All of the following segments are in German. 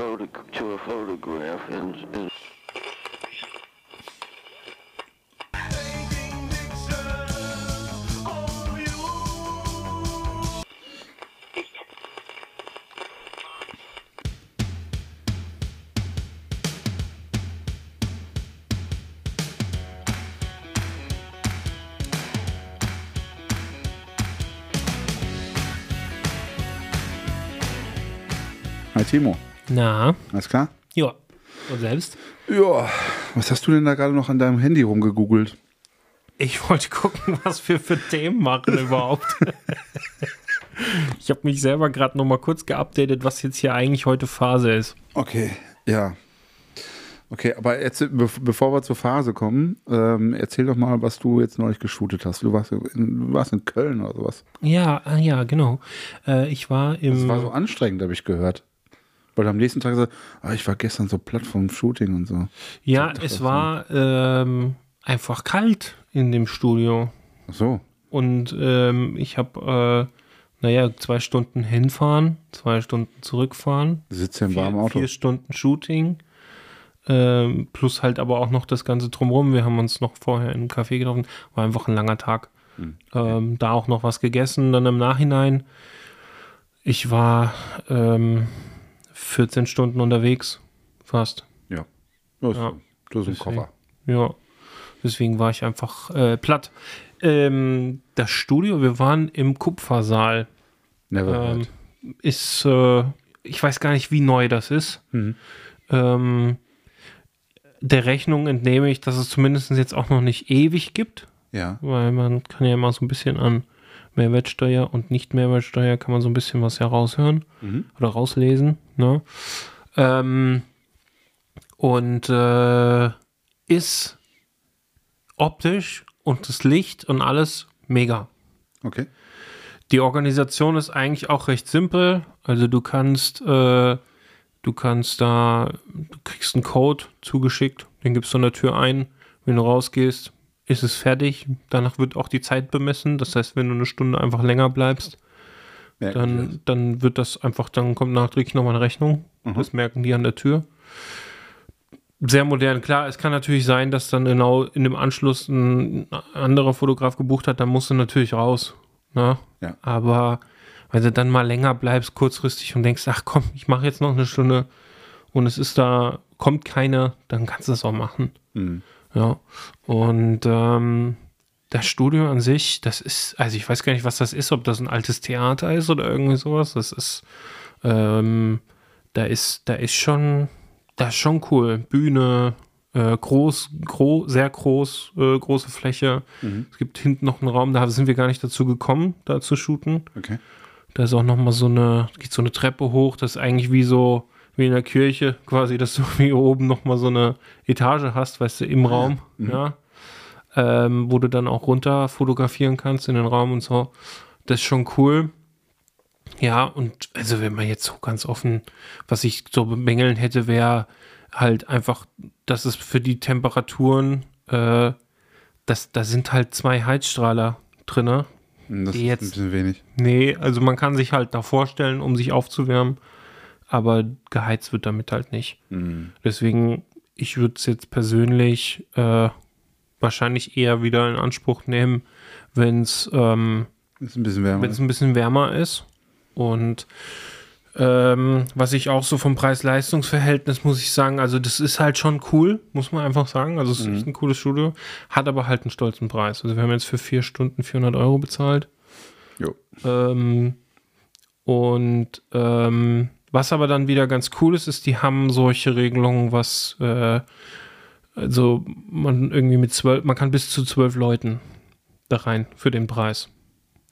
photo to a photograph and, and Timo, Na, alles klar? ja. Und selbst? Ja, was hast du denn da gerade noch an deinem Handy rumgegoogelt? Ich wollte gucken, was wir für Themen machen überhaupt. ich habe mich selber gerade noch mal kurz geupdatet, was jetzt hier eigentlich heute Phase ist. Okay, ja. Okay, aber jetzt, be bevor wir zur Phase kommen, ähm, erzähl doch mal, was du jetzt neulich geshootet hast. Du warst in, du warst in Köln oder sowas. Ja, ah, ja, genau. Äh, ich war im. Das war so anstrengend, habe ich gehört. Weil am nächsten Tag gesagt ah, ich war gestern so platt vom Shooting und so. ja, es davor. war ähm, einfach kalt in dem Studio. Ach so. Und ähm, ich habe, äh, naja, zwei Stunden hinfahren, zwei Stunden zurückfahren. Sitzt ja im warmen vier, Auto. vier Stunden Shooting. Ähm, plus halt aber auch noch das Ganze drumherum. Wir haben uns noch vorher in einem Café getroffen. War einfach ein langer Tag. Hm, Ähm, da auch noch was gegessen. Dann im Nachhinein. Ich war ähm, 14 Stunden unterwegs. Fast. Ja. Das, Ja, das ist ein deswegen. Koffer. Ja. Deswegen war ich einfach äh, platt. Ähm, das Studio, wir waren im Kupfersaal. Never Ähm, ist, äh, ich weiß gar nicht, wie neu das ist. Mhm. Ähm, der Rechnung entnehme ich, dass es zumindest jetzt auch noch nicht ewig gibt, Ja. weil man kann ja immer so ein bisschen an Mehrwertsteuer und Nicht-Mehrwertsteuer kann man so ein bisschen was heraushören Mhm. oder rauslesen. Ne? Ähm, und äh, ist optisch und das Licht und alles mega. Okay. Die Organisation ist eigentlich auch recht simpel. Also du kannst, äh, du kannst da, du kriegst einen Code zugeschickt, den gibst du an der Tür ein. Wenn du rausgehst, ist es fertig. Danach wird auch die Zeit bemessen. Das heißt, wenn du eine Stunde einfach länger bleibst, dann, dann wird das einfach, dann kommt nachträglich nochmal eine Rechnung. Das merken die an der Tür. Sehr modern, klar. Es kann natürlich sein, dass dann genau in dem Anschluss ein anderer Fotograf gebucht hat, dann musst du natürlich raus. Ne? Ja. Aber wenn du dann mal länger bleibst, kurzfristig und denkst, ach komm, ich mache jetzt noch eine Stunde und es ist da, kommt keiner, dann kannst du das auch machen. Mhm. Ja. Und ähm, das Studio an sich, das ist, also ich weiß gar nicht, was das ist, ob das ein altes Theater ist oder irgendwie sowas. Das ist, ähm, da ist, da ist schon, das ist schon cool. Bühne, äh, groß, gro sehr groß, äh, große Fläche. Es gibt hinten noch einen Raum, da sind wir gar nicht dazu gekommen, da zu shooten. Okay. Da ist auch noch mal so eine, geht so eine Treppe hoch, das ist eigentlich wie so, wie in der Kirche, quasi, dass du wie oben noch mal so eine Etage hast, weißt du, im Raum, ja. Ähm, wo du dann auch runter fotografieren kannst in den Raum und so. Das ist schon cool. Ja, und also wenn man jetzt so ganz offen, was ich so bemängeln hätte, wäre halt einfach, dass es für die Temperaturen, äh, das, da sind halt zwei Heizstrahler drinne. Das Die ist jetzt- ein bisschen wenig. Nee, also man kann sich halt da vorstellen, um sich aufzuwärmen, aber geheizt wird damit halt nicht. Mhm. Deswegen, ich würde es jetzt persönlich äh, wahrscheinlich eher wieder in Anspruch nehmen, wenn es ähm, ein bisschen wärmer. ein bisschen wärmer ist. Und ähm, was ich auch so vom Preis-Leistungs-Verhältnis muss ich sagen, also das ist halt schon cool, muss man einfach sagen. Also es ist echt ein cooles Studio, hat aber halt einen stolzen Preis. Also wir haben jetzt für vier Stunden 400 Euro bezahlt. Jo. Ähm, und ähm, was aber dann wieder ganz cool ist, ist, die haben solche Regelungen, was äh, also man irgendwie mit zwölf, man kann bis zu zwölf Leuten da rein für den Preis.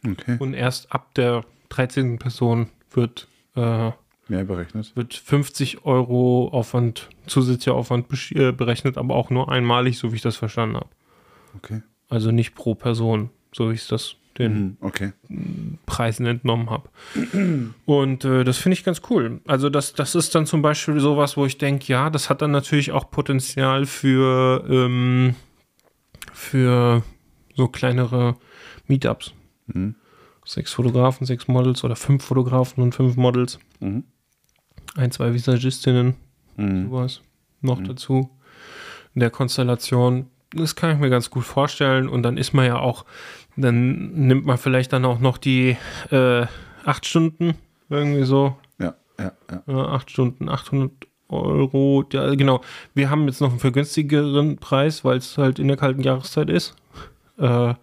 Okay. Und erst ab der 13. Person wird, äh, Mehr berechnet. wird 50 Euro Aufwand, zusätzlicher Aufwand äh, berechnet, aber auch nur einmalig, so wie ich das verstanden habe. Okay. Also nicht pro Person, so wie ich das den Mhm. Okay. Preisen entnommen habe. Und äh, das finde ich ganz cool. Also das, das ist dann zum Beispiel sowas, wo ich denke, ja, das hat dann natürlich auch Potenzial für, ähm, für so kleinere Meetups. Mhm. Sechs Fotografen, sechs Models oder fünf Fotografen und fünf Models. Mhm. ein, zwei Visagistinnen, sowas noch dazu. In der Konstellation, das kann ich mir ganz gut vorstellen. Und dann ist man ja auch, dann nimmt man vielleicht dann auch noch die äh, acht Stunden, irgendwie so. Ja, ja, ja. Ja, acht Stunden, 800 Euro. Ja, genau. Wir haben jetzt noch einen vergünstigeren Preis, weil es halt in der kalten Jahreszeit ist. Äh,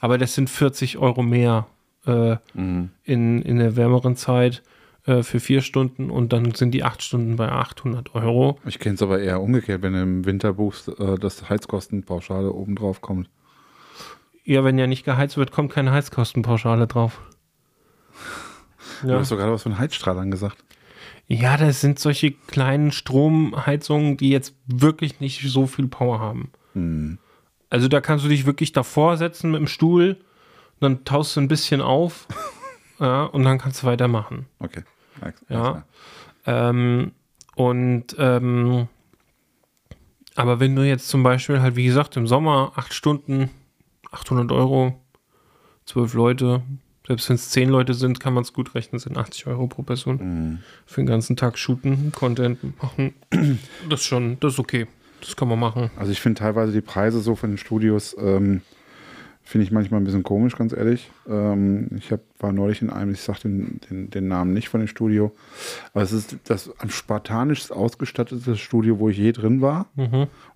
aber das sind 40 Euro mehr äh, in, in der wärmeren Zeit äh, für vier Stunden und dann sind die acht Stunden bei 800 Euro. Ich kenne es aber eher umgekehrt, wenn du im Winter buchst, äh, dass Heizkostenpauschale oben drauf kommt. Ja, wenn ja nicht geheizt wird, kommt keine Heizkostenpauschale drauf. Du Ja. hast doch gerade was von Heizstrahlern gesagt. ja, das sind solche kleinen Stromheizungen, die jetzt wirklich nicht so viel Power haben. Hm. Also da kannst du dich wirklich davor setzen mit dem Stuhl, dann taust du ein bisschen auf ja, und dann kannst du weitermachen. Okay. Alles Ja. Ähm, und ähm, aber wenn du jetzt zum Beispiel halt, wie gesagt, im Sommer acht Stunden, 800 Euro, zwölf Leute, selbst wenn es zehn Leute sind, kann man es gut rechnen, sind 80 Euro pro Person. Für den ganzen Tag shooten, Content machen. Das ist schon, das ist okay. Das kann man machen. Also ich finde teilweise die Preise so von den Studios, ähm, finde ich manchmal ein bisschen komisch, ganz ehrlich. Ähm, ich hab, war neulich in einem, ich sage den, den, den Namen nicht von dem Studio, aber es ist das am spartanischst ausgestattete Studio, wo ich je drin war.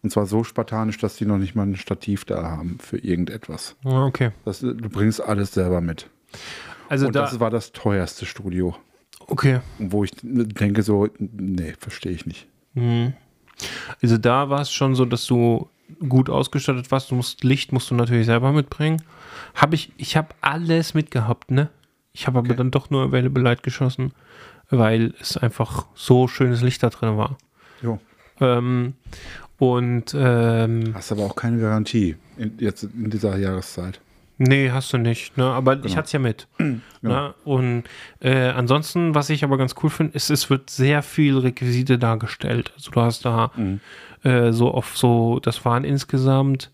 Und zwar so spartanisch, dass die noch nicht mal ein Stativ da haben für irgendetwas. Ja, okay. Das, du bringst alles selber mit. Also Und da, das war das teuerste Studio, okay. wo ich denke so, nee, verstehe ich nicht. Also da war es schon so, dass du gut ausgestattet warst. Du musst Licht musst du natürlich selber mitbringen. Habe ich, ich habe alles mitgehabt, ne? Ich habe aber dann doch nur Available Light geschossen, weil es einfach so schönes Licht da drin war. Jo. Ähm, und ähm, Hast aber auch keine Garantie in, jetzt in dieser Jahreszeit. Nee, hast du nicht. Ne? Aber ich Genau. hatte es ja mit. Ne? Und äh, ansonsten, was ich aber ganz cool finde, ist, es wird sehr viel Requisite dargestellt. Also du hast da äh, so auf so, das waren insgesamt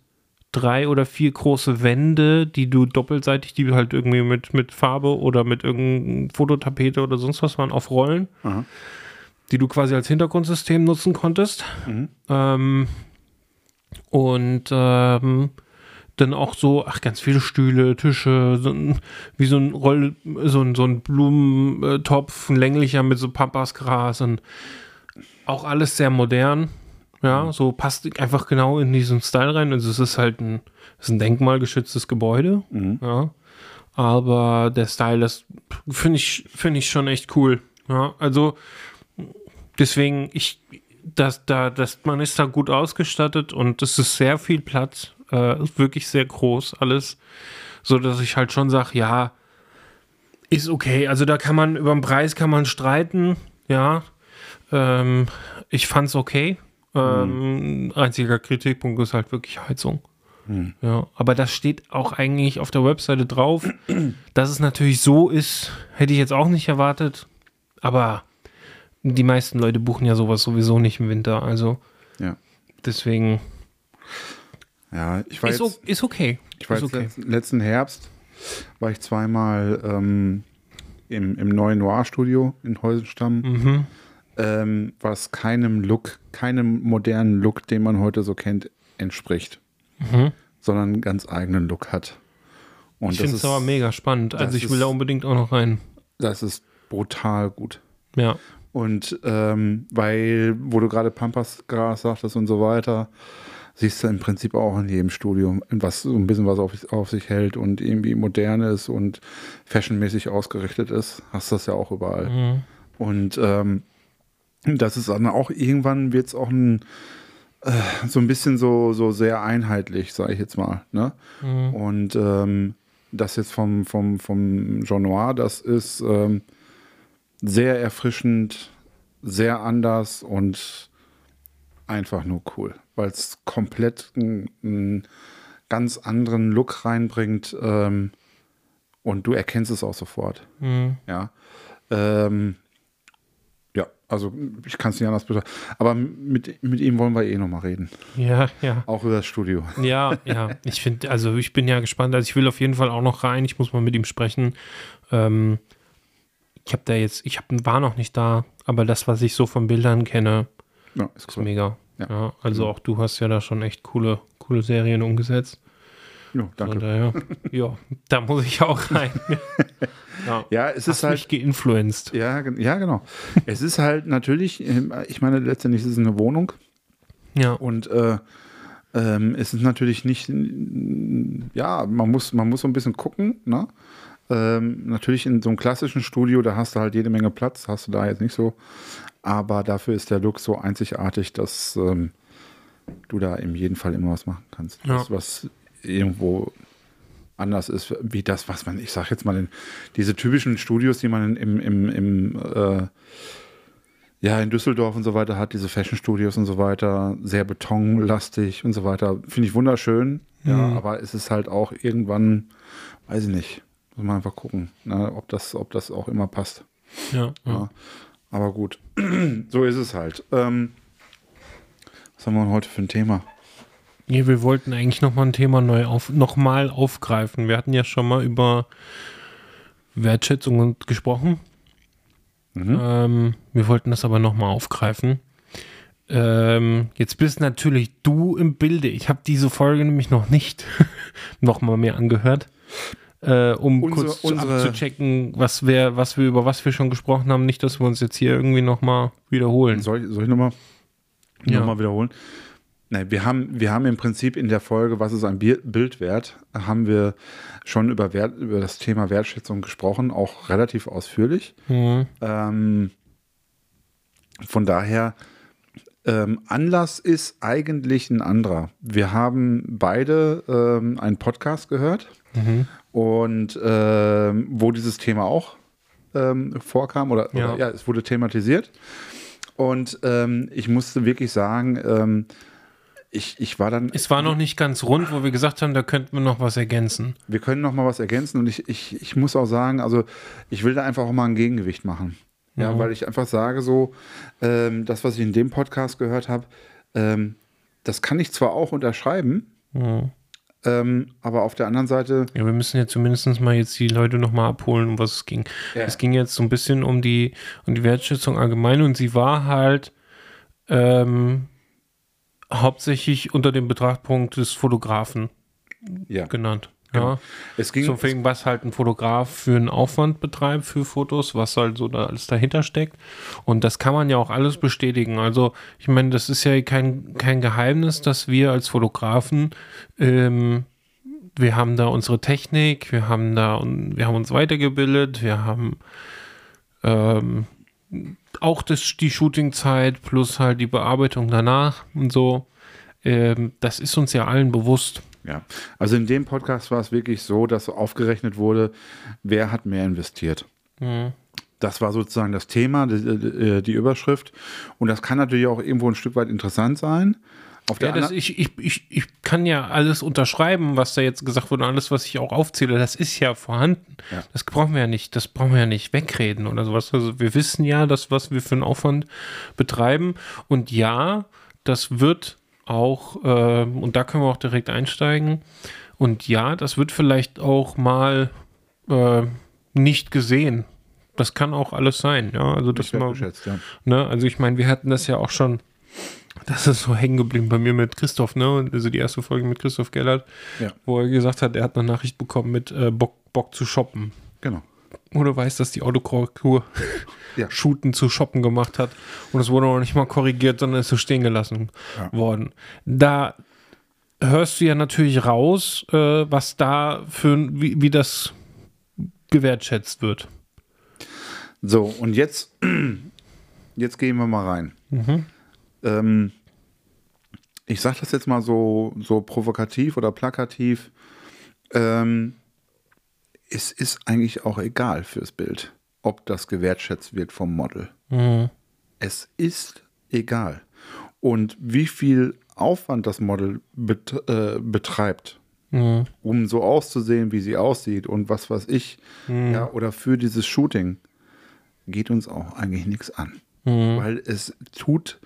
drei oder vier große Wände, die du doppelseitig, die halt irgendwie mit, mit Farbe oder mit irgendeinem Fototapete oder sonst was waren, auf Rollen, Aha. die du quasi als Hintergrundsystem nutzen konntest. Ähm, und ähm, dann auch so, ach, ganz viele Stühle, Tische, so ein, wie so ein Roll, so ein, so ein Blumentopf, ein länglicher mit so Pampasgras und auch alles sehr modern. Ja, so passt einfach genau in diesen Style rein. Also es ist halt ein, es ist ein denkmalgeschütztes Gebäude. Ja. Aber der Style, das finde ich, finde ich schon echt cool. Ja, also deswegen, ich, das, da, das, man ist da gut ausgestattet und es ist sehr viel Platz, äh, ist wirklich sehr groß alles, so dass ich halt schon sage, ja, ist okay. Also da kann man über den Preis kann man streiten, ja. Ähm, ich fand's okay. Ähm, Einziger Kritikpunkt ist halt wirklich Heizung. Ja, aber das steht auch eigentlich auf der Webseite drauf. Dass es natürlich so ist, hätte ich jetzt auch nicht erwartet. Aber die meisten Leute buchen ja sowas sowieso nicht im Winter. Also Ja. deswegen Ja, ich war ist, jetzt, ist okay. ich war jetzt okay. letzten, Herbst, war ich zweimal ähm, im, im neuen Noir-Studio in Heusenstamm, Mhm. ähm, was keinem Look, keinem modernen Look, den man heute so kennt, entspricht, Mhm. sondern einen ganz eigenen Look hat. Und Ich finde es aber mega spannend. Also ich will ist- da unbedingt auch noch rein. das ist brutal gut. Ja. Und ähm, weil, wo du gerade Pampasgras sagtest und so weiter, siehst du im Prinzip auch in jedem Studio, was so ein bisschen was auf, auf sich hält und irgendwie modern ist und fashionmäßig ausgerichtet ist, hast du das ja auch überall. Mhm. Und ähm, das ist dann auch irgendwann wird es auch ein äh, so ein bisschen so, so sehr einheitlich, sage ich jetzt mal. Ne? Mhm. Und ähm, das jetzt vom, vom, vom Jean Noir, das ist ähm, sehr erfrischend, sehr anders und einfach nur cool, weil es komplett einen, ganz anderen Look reinbringt ähm, und du erkennst es auch sofort. Mhm. Ja. Ähm, ja, also ich kann es nicht anders beschreiben. Aber mit, mit ihm wollen wir eh nochmal reden. Ja, ja. Auch über das Studio. Ja, ja. Ich finde, also ich bin ja gespannt. Also ich will auf jeden Fall auch noch rein. Ich muss mal mit ihm sprechen. Ähm, ich habe da jetzt, ich hab, war noch nicht da, aber das, was ich so von Bildern kenne, Ja, ist ist cool. mega. Ja. Ja. also auch du hast ja da schon echt coole, coole Serien umgesetzt. Ja, danke. daher, ja, da muss ich auch rein. ja, Ja, es ist halt. mich geinfluenced. Ja, ja, genau. es ist halt natürlich, ähm, ich meine, letztendlich ist es eine Wohnung Ja, und äh, ähm, es ist natürlich nicht, ja, man muss, man muss so ein bisschen gucken, ne? Ähm, natürlich in so einem klassischen Studio, da hast du halt jede Menge Platz, hast du da jetzt nicht so. Aber dafür ist der Look so einzigartig, dass ähm, du da in jedem Fall immer was machen kannst. Ja. Was, was irgendwo anders ist, wie das, was man, ich sag jetzt mal, in, diese typischen Studios, die man im, im, im äh, ja, in Düsseldorf und so weiter hat, diese Fashion-Studios und so weiter, sehr betonlastig und so weiter. Finde ich wunderschön, ja, Mhm. aber es ist halt auch irgendwann, weiß ich nicht, muss man einfach gucken, ne, ob, das, ob das auch immer passt. ja, ja. Ja. Aber gut, so ist es halt. Ähm, was haben wir heute für ein Thema? Nee, wir wollten eigentlich nochmal ein Thema neu auf, nochmal aufgreifen. Wir hatten ja schon mal über Wertschätzung gesprochen. Mhm. Ähm, wir wollten das aber nochmal aufgreifen. Ähm, jetzt bist natürlich du im Bilde. Ich habe diese Folge nämlich noch nicht nochmal mehr angehört, äh, um Unsere- kurz unsere- abzuchecken, was wir, was wir über was wir schon gesprochen haben. Nicht, dass wir uns jetzt hier irgendwie nochmal wiederholen. Soll, ich- soll ich nochmal Ja. noch mal wiederholen? Nein, wir haben, wir haben im Prinzip in der Folge, was ist ein Bi- Bild wert, haben wir schon über, Wert, über das Thema Wertschätzung gesprochen, auch relativ ausführlich. Mhm. Ähm, von daher, ähm, Anlass ist eigentlich ein anderer. Wir haben beide ähm, einen Podcast gehört Mhm. Und ähm, wo dieses Thema auch ähm, vorkam oder, Ja. oder ja, es wurde thematisiert. Und ähm, ich musste wirklich sagen, ähm, ich, ich war dann, Es war noch nicht ganz rund, wo wir gesagt haben, da könnten wir noch was ergänzen. wir können noch mal was ergänzen und ich, ich, ich muss auch sagen, also ich will da einfach auch mal ein Gegengewicht machen. Ja, Mhm. weil ich einfach sage so, ähm, das, was ich in dem Podcast gehört habe, ähm, das kann ich zwar auch unterschreiben, Mhm. Ähm, aber auf der anderen Seite, Ja, wir müssen ja zumindest mal jetzt die Leute nochmal abholen, um was es ging. Ja. Es ging jetzt so ein bisschen um die, um die Wertschätzung allgemein und sie war halt ähm, hauptsächlich unter dem Betrachtpunkt des Fotografen ja, genannt. Genau. Ja. es ging, So wegen, was halt ein Fotograf für einen Aufwand betreibt für Fotos, was halt so da alles dahinter steckt. Und das kann man ja auch alles bestätigen. Also, ich meine, das ist ja kein, kein Geheimnis, dass wir als Fotografen, ähm, wir haben da unsere Technik, wir haben da, und wir haben uns weitergebildet, wir haben ähm, auch das, die Shootingzeit plus halt die Bearbeitung danach und so. Ähm, das ist uns ja allen bewusst. Ja, also in dem Podcast war es wirklich so, dass aufgerechnet wurde, wer hat mehr investiert. Mhm. Das war sozusagen das Thema, die, die, die Überschrift. Und das kann natürlich auch irgendwo ein Stück weit interessant sein. Auf der Ja, das, ich, ich, ich, ich kann ja alles unterschreiben, was da jetzt gesagt wurde, alles, was ich auch aufzähle, das ist ja vorhanden. Ja. Das brauchen wir ja nicht, das brauchen wir ja nicht wegreden oder sowas. Also wir wissen ja, das, was wir für einen Aufwand betreiben. Und ja, das wird auch, ähm, und da können wir auch direkt einsteigen. Und ja, das wird vielleicht auch mal äh, nicht gesehen. Das kann auch alles sein, ja. Also das mal, ja. Ne? Also ich meine, wir hatten das ja auch schon, das ist so hängen geblieben bei mir mit Christoph, ne? Also die erste Folge mit Christoph Gellert, Ja. wo er gesagt hat, er hat eine Nachricht bekommen mit äh, Bock, Bock zu shoppen. Genau. Wo du weißt, dass die Autokorrektur Ja. Shooten zu shoppen gemacht hat. Und es wurde noch nicht mal korrigiert, sondern ist so stehen gelassen Ja. worden. Da hörst du ja natürlich raus, äh, was da für ein- wie, wie das gewertschätzt wird. So, und jetzt, jetzt gehen wir mal rein. Mhm. Ähm, ich sage das jetzt mal so, so provokativ oder plakativ. Ähm, es ist eigentlich auch egal fürs Bild, ob das gewertschätzt wird vom Model. Mhm. Es ist egal. Und wie viel Aufwand das Model bet äh, betreibt, Mhm. um so auszusehen, wie sie aussieht und was weiß ich, ja, oder für dieses Shooting, geht uns auch eigentlich nichts an. Mhm. Weil es tut,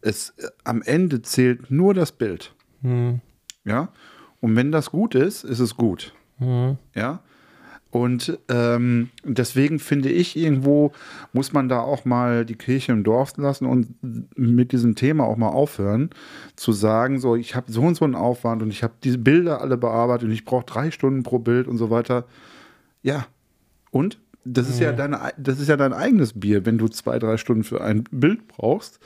es am Ende zählt nur das Bild. Mhm. Ja. Und wenn das gut ist, ist es gut. Mhm. Ja. Und ähm, deswegen finde ich, irgendwo muss man da auch mal die Kirche im Dorf lassen und mit diesem Thema auch mal aufhören, zu sagen, so, ich habe so und so einen Aufwand und ich habe diese Bilder alle bearbeitet und ich brauche drei Stunden pro Bild und so weiter. Ja, und? Das ist ja, deine, das ist ja dein eigenes Bier, wenn du zwei, drei Stunden für ein Bild brauchst,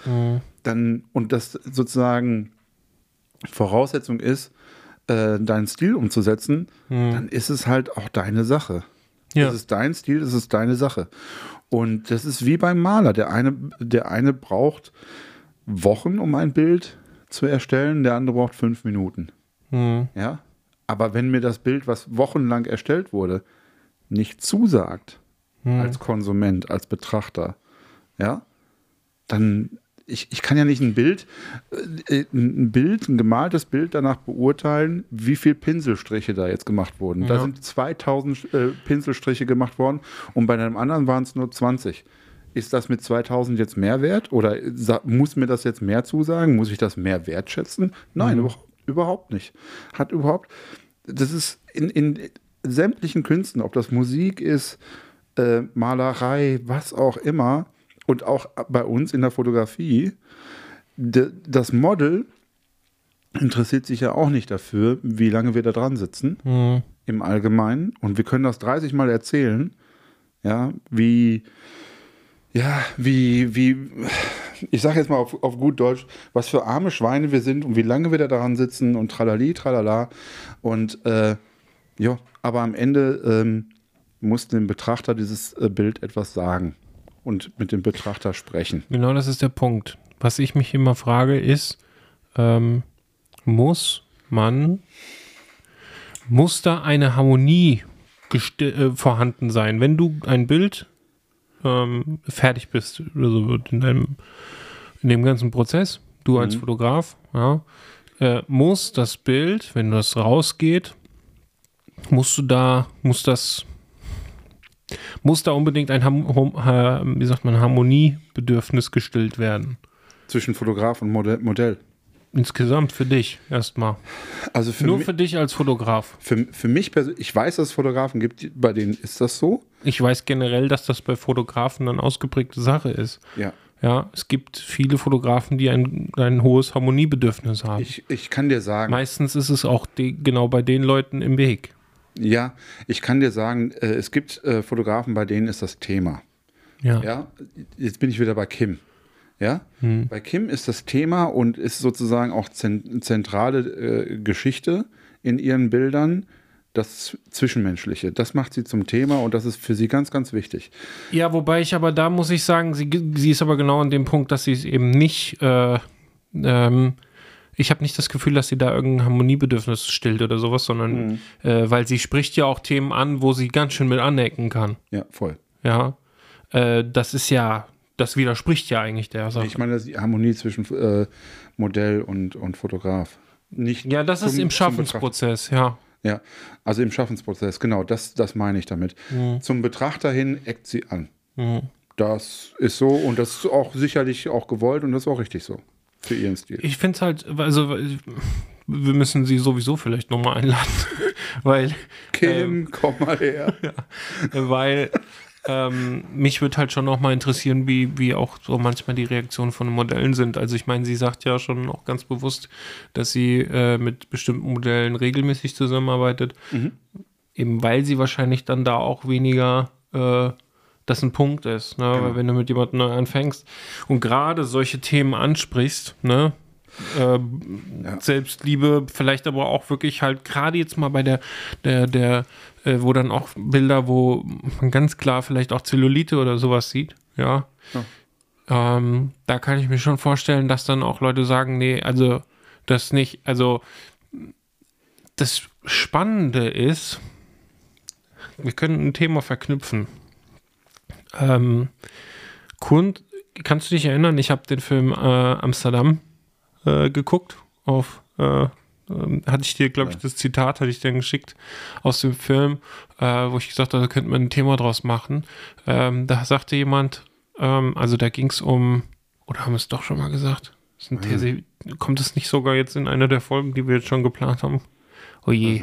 dann und das sozusagen Voraussetzung ist, äh, deinen Stil umzusetzen, dann ist es halt auch deine Sache. Ja. Das ist dein Stil, das ist deine Sache. Und das ist wie beim Maler. Der eine, der eine braucht Wochen, um ein Bild zu erstellen, der andere braucht fünf Minuten. Hm. Ja. Aber wenn mir das Bild, was wochenlang erstellt wurde, nicht zusagt, als Konsument, als Betrachter, ja, dann ich, ich kann ja nicht ein Bild, äh, ein Bild, ein gemaltes Bild danach beurteilen, wie viel Pinselstriche da jetzt gemacht wurden. Da Ja. sind 2000 äh, Pinselstriche gemacht worden und bei einem anderen waren es nur 20. Ist das mit 2000 jetzt mehr wert oder muss mir das jetzt mehr zusagen? Muss ich das mehr wertschätzen? Nein, überhaupt, überhaupt nicht. Hat überhaupt, das ist in, in sämtlichen Künsten, ob das Musik ist, äh, Malerei, was auch immer, und auch bei uns in der Fotografie, das Model interessiert sich ja auch nicht dafür, wie lange wir da dran sitzen, Hm. im Allgemeinen. Und wir können das 30 Mal erzählen, ja, wie, ja, wie, wie, ich sage jetzt mal auf, auf gut Deutsch, was für arme Schweine wir sind und wie lange wir da dran sitzen und tralali, tralala. Und äh, ja, aber am Ende ähm, muss dem Betrachter dieses äh, Bild etwas sagen und mit dem Betrachter sprechen. Genau das ist der Punkt. Was ich mich immer frage, ist, ähm, muss man, muss da eine Harmonie äh, vorhanden sein? Wenn du ein Bild ähm, fertig bist, also in, deinem, in dem ganzen Prozess, du als Fotograf, ja, äh, muss das Bild, wenn das rausgeht, musst du da, muss das muss da unbedingt ein Ham wie sagt man, Harmoniebedürfnis gestillt werden. Zwischen Fotograf und Modell. Insgesamt für dich erstmal. Also für, Nur für dich als Fotograf. für, für mich persönlich, ich weiß, dass es Fotografen gibt, bei denen ist das so. Ich weiß generell, dass das bei Fotografen eine ausgeprägte Sache ist. Ja. Ja, es gibt viele Fotografen, die ein, ein hohes Harmoniebedürfnis haben. Ich, ich kann dir sagen, Meistens ist es auch die, genau bei den Leuten im Weg. Ja, ich kann dir sagen, äh, es gibt äh, Fotografen, bei denen ist das Thema. Ja. Ja, jetzt bin ich wieder bei Kim. Ja, Hm. bei Kim ist das Thema und ist sozusagen auch zen zentrale äh, Geschichte in ihren Bildern das Zwischenmenschliche. Das macht sie zum Thema und das ist für sie ganz, ganz wichtig. Ja, wobei ich aber da muss ich sagen, sie, sie ist aber genau an dem Punkt, dass sie es eben nicht, äh, ähm, ich habe nicht das Gefühl, dass sie da irgendein Harmoniebedürfnis stillt oder sowas, sondern äh, weil sie spricht ja auch Themen an, wo sie ganz schön mit anecken kann. Ja, voll. Ja, äh, das ist ja, das widerspricht ja eigentlich der Sache. Ich meine, das ist die Harmonie zwischen äh, Modell und, und Fotograf. Nicht ja, das ist zum- im zum Schaffensprozess, ja. Ja, also im Schaffensprozess, genau, das, das meine ich damit. Zum Betrachter hin eckt sie an. Das ist so und das ist auch sicherlich auch gewollt und das ist auch richtig so für ihren Stil. Ich finde es halt, also wir müssen sie sowieso vielleicht nochmal einladen, weil Kim, komm mal her. weil ähm, mich würde halt schon noch mal interessieren, wie, wie auch so manchmal die Reaktionen von Modellen sind. Also ich meine, sie sagt ja schon auch ganz bewusst, dass sie äh, mit bestimmten Modellen regelmäßig zusammenarbeitet, eben weil sie wahrscheinlich dann da auch weniger äh, das ein Punkt ist, ne? weil wenn du mit jemandem neu anfängst und gerade solche Themen ansprichst, ne, äh, Selbstliebe, vielleicht aber auch wirklich halt gerade jetzt mal bei der, der, der, äh, wo dann auch Bilder, wo man ganz klar vielleicht auch Zellulite oder sowas sieht, ja. Ähm, da kann ich mir schon vorstellen, dass dann auch Leute sagen, nee, also das nicht, also das Spannende ist, wir können ein Thema verknüpfen. Ähm, Kund, kannst du dich erinnern, ich habe den Film äh, Amsterdam äh, geguckt auf äh, ähm, hatte ich dir, glaube ich, das Zitat hatte ich dir geschickt aus dem Film, äh, wo ich gesagt habe, da könnte man ein Thema draus machen. Ähm, da sagte jemand, ähm, also da ging es um, oder haben wir es doch schon mal gesagt? Ist ein These, kommt es nicht sogar jetzt in einer der Folgen, die wir jetzt schon geplant haben? Oh je.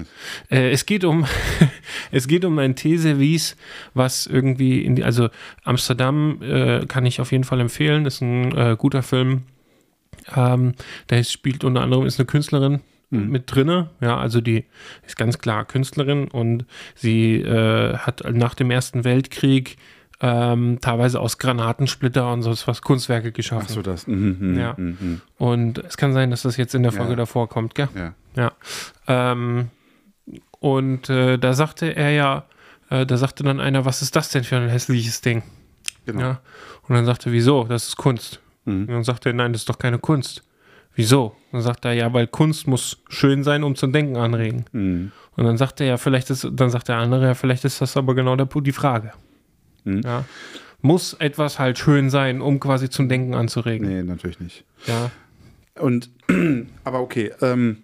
Äh, es geht um es geht um ein Teeservice, was irgendwie in die, also Amsterdam äh, kann ich auf jeden Fall empfehlen. Ist ein äh, guter Film. Ähm, da spielt unter anderem ist eine Künstlerin mit drinne. Ja, also die ist ganz klar Künstlerin und sie äh, hat nach dem Ersten Weltkrieg ähm, teilweise aus Granatensplitter und sonst was Kunstwerke geschaffen. Ach so, das. Mhm, mhm, Ja. mhm, mhm. Und es kann sein, dass das jetzt in der Folge Ja. davor kommt, gell? Ja. Ja. Ähm, und äh, da sagte er ja, äh, da sagte dann einer, was ist das denn für ein hässliches Ding? Genau. Ja. Und dann sagte wieso? Das ist Kunst. Mhm. Und dann sagte er, nein, das ist doch keine Kunst. Wieso? Und dann sagt er, ja, weil Kunst muss schön sein, um zum Denken anregen. Mhm. Und dann sagt er ja, vielleicht ist, dann sagt der andere, ja, vielleicht ist das aber genau der, die Frage. Mhm. Ja. Muss etwas halt schön sein, um quasi zum Denken anzuregen. Nee, natürlich nicht. Ja. Und, aber okay, ähm,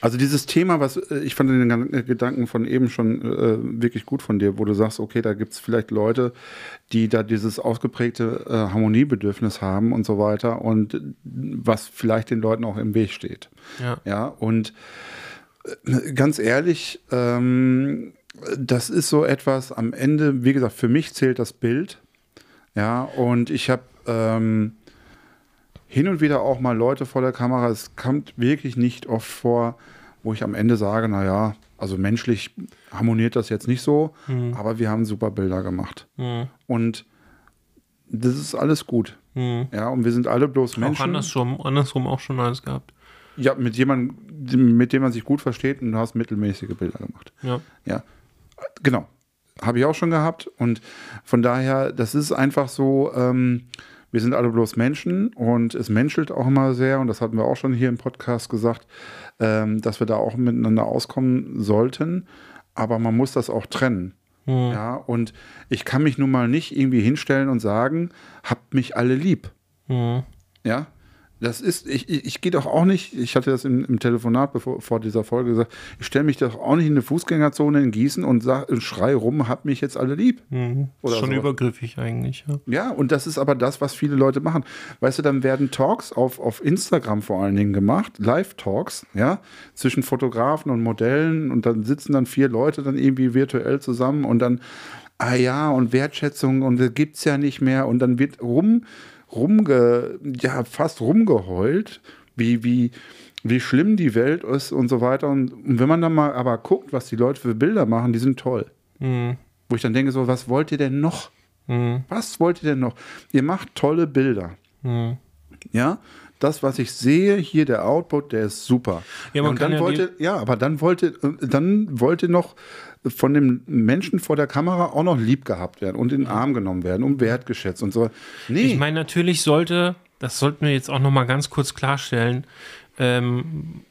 also dieses Thema, was äh, ich fand den äh, Gedanken von eben schon äh, wirklich gut von dir, wo du sagst, okay, da gibt es vielleicht Leute, die da dieses ausgeprägte äh, Harmoniebedürfnis haben und so weiter und äh, was vielleicht den Leuten auch im Weg steht. Ja. Ja, und äh, ganz ehrlich, ähm, das ist so etwas am Ende, wie gesagt, für mich zählt das Bild. Ja, und ich habe ähm, hin und wieder auch mal Leute vor der Kamera. Es kommt wirklich nicht oft vor, wo ich am Ende sage, naja, also menschlich harmoniert das jetzt nicht so, aber wir haben super Bilder gemacht. Mhm. Und das ist alles gut. Mhm. Ja, und wir sind alle bloß Auch Menschen. andersrum, andersrum auch schon alles gehabt. Ja, mit jemandem, mit dem man sich gut versteht und du hast mittelmäßige Bilder gemacht. Ja. Ja, genau. Habe ich auch schon gehabt. Und von daher, das ist einfach so, ähm, wir sind alle bloß Menschen und es menschelt auch immer sehr. Und das hatten wir auch schon hier im Podcast gesagt, ähm, dass wir da auch miteinander auskommen sollten. Aber man muss das auch trennen. Ja, und ich kann mich nun mal nicht irgendwie hinstellen und sagen, habt mich alle lieb. Mhm. Ja, das ist, ich, ich, ich gehe doch auch nicht, ich hatte das im, im Telefonat bevor, vor dieser Folge gesagt, ich stelle mich doch auch nicht in eine Fußgängerzone in Gießen und, sag, und schrei rum, habt mich jetzt alle lieb. Mhm. Oder Ist schon so. übergriffig eigentlich, ja. Ja, und das ist aber das, was viele Leute machen. Weißt du, dann werden Talks auf, auf Instagram vor allen Dingen gemacht, Live-Talks, ja, zwischen Fotografen und Modellen und dann sitzen dann vier Leute dann irgendwie virtuell zusammen und dann, ah ja, und Wertschätzung und das gibt's ja nicht mehr und dann wird rum, rumge, ja, fast rumgeheult, wie, wie, wie schlimm die Welt ist und so weiter. Und, und wenn man dann mal aber guckt, was die Leute für Bilder machen, die sind toll. Mhm. Wo ich dann denke, so, was wollt ihr denn noch? Mhm. Was wollt ihr denn noch? Ihr macht tolle Bilder. Mhm. Ja, das, was ich sehe, hier der Output, der ist super. Ja, man und kann dann ja wollte, ja, aber dann wollte, dann wollte noch von dem Menschen vor der Kamera auch noch lieb gehabt werden und in den Arm genommen werden und wertgeschätzt und so. Nee, Ich meine, natürlich sollte, das sollten wir jetzt auch noch mal ganz kurz klarstellen, ähm,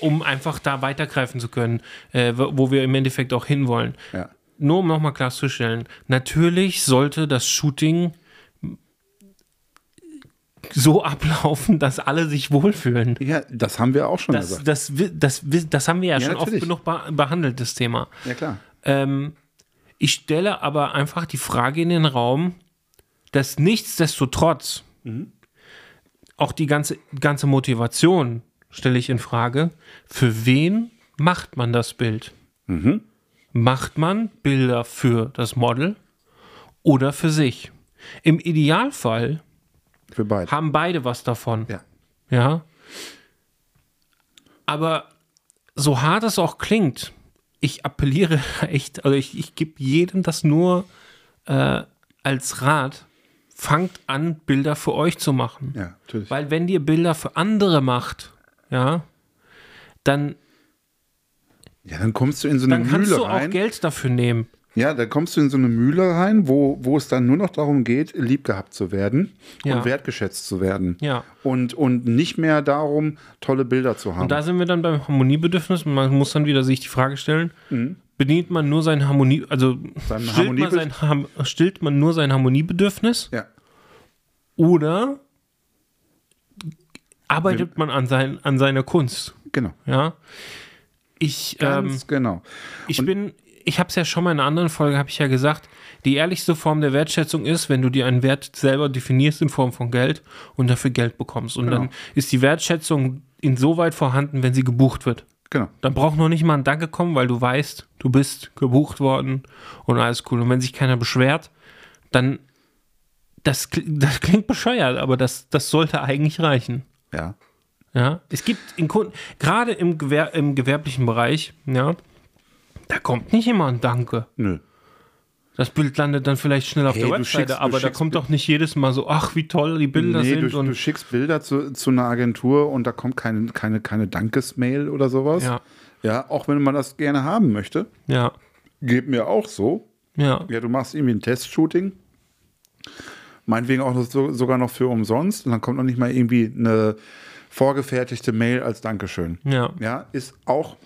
um einfach da weitergreifen zu können, äh, wo wir im Endeffekt auch hinwollen. ja. Nur um nochmal klarzustellen, natürlich sollte das Shooting so ablaufen, dass alle sich wohlfühlen. ja, das haben wir auch schon Das, gesagt. das, das, wi- das haben wir ja, Ja, schon oft natürlich. genug be behandelt, das Thema. Ja, klar. Ähm, ich stelle aber einfach die Frage in den Raum, dass nichtsdestotrotz auch die ganze, ganze Motivation stelle ich in Frage. Für wen macht man das Bild? Macht man Bilder für das Model oder für sich? Im Idealfall Für beide. haben beide was davon. Ja. Ja. Aber so hart es auch klingt, ich appelliere echt, also ich, ich gebe jedem das nur äh, als Rat, fangt an, Bilder für euch zu machen. Ja, natürlich. Weil wenn ihr Bilder für andere macht, ja, dann, Ja, dann kommst du in so eine dann kannst Mühle du auch rein. Geld dafür nehmen. Ja, da kommst du in so eine Mühle rein, wo, wo es dann nur noch darum geht, lieb gehabt zu werden Ja. und wertgeschätzt zu werden. Ja. Und, und nicht mehr darum, tolle Bilder zu haben. Und da sind wir dann beim Harmoniebedürfnis. Man muss dann wieder sich die Frage stellen, bedient man nur sein Harmonie, also Mhm. Sein stillt, man Harmoniebed- sein, Ham- stillt man nur sein Harmoniebedürfnis ja, oder arbeitet man an, sein, an seiner Kunst? genau. Ja. Ich, ähm, Ganz genau. ich bin, ich habe es ja schon mal in einer anderen Folge, habe ich ja gesagt, die ehrlichste Form der Wertschätzung ist, wenn du dir einen Wert selber definierst in Form von Geld und dafür Geld bekommst. Und Genau. dann ist die Wertschätzung insoweit vorhanden, wenn sie gebucht wird. Genau. Dann braucht noch nicht mal ein Danke kommen, weil du weißt, du bist gebucht worden und alles cool. Und wenn sich keiner beschwert, dann, das, das klingt bescheuert, aber das, das sollte eigentlich reichen. Ja. Ja, es gibt in Kunden, gerade im, Gewer im gewerblichen Bereich, ja, da kommt nicht immer ein Danke. Nö. Das Bild landet dann vielleicht schnell auf Hey, der Webseite, schickst- aber da kommt doch nicht jedes Mal so, ach, wie toll die Bilder nee, sind du, und du schickst Bilder zu, zu einer Agentur und da kommt keine, keine, keine Dankesmail oder sowas. ja, Ja, auch wenn man das gerne haben möchte. ja, Geht mir auch so. ja, Ja, du machst irgendwie ein Testshooting. Meinetwegen auch so, sogar noch für umsonst. Und dann kommt noch nicht mal irgendwie eine vorgefertigte Mail als Dankeschön. ja. Ja, ist auch,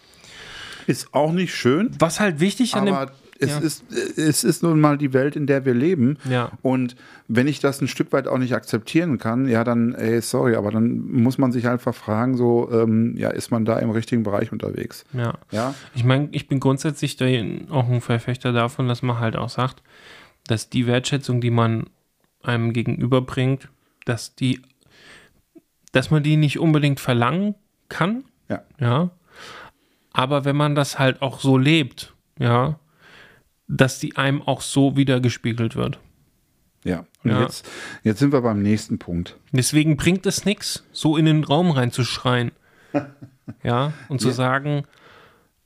ist auch nicht schön. Was halt wichtig an dem, es, ja. ist, es ist nun mal die Welt, in der wir leben. Ja. Und wenn ich das ein Stück weit auch nicht akzeptieren kann, ja, dann, ey, sorry, aber dann muss man sich einfach fragen, so, ähm, ja, ist man da im richtigen Bereich unterwegs? ja. Ja, Ich meine, ich bin grundsätzlich auch ein Verfechter davon, dass man halt auch sagt, dass die Wertschätzung, die man einem gegenüberbringt, dass die, dass man die nicht unbedingt verlangen kann, ja, ja. Aber wenn man das halt auch so lebt, ja, dass die einem auch so wiedergespiegelt wird. ja. Und Ja. Jetzt, jetzt sind wir beim nächsten Punkt. Deswegen bringt es nichts, so in den Raum reinzuschreien. ja, und zu Ja. sagen,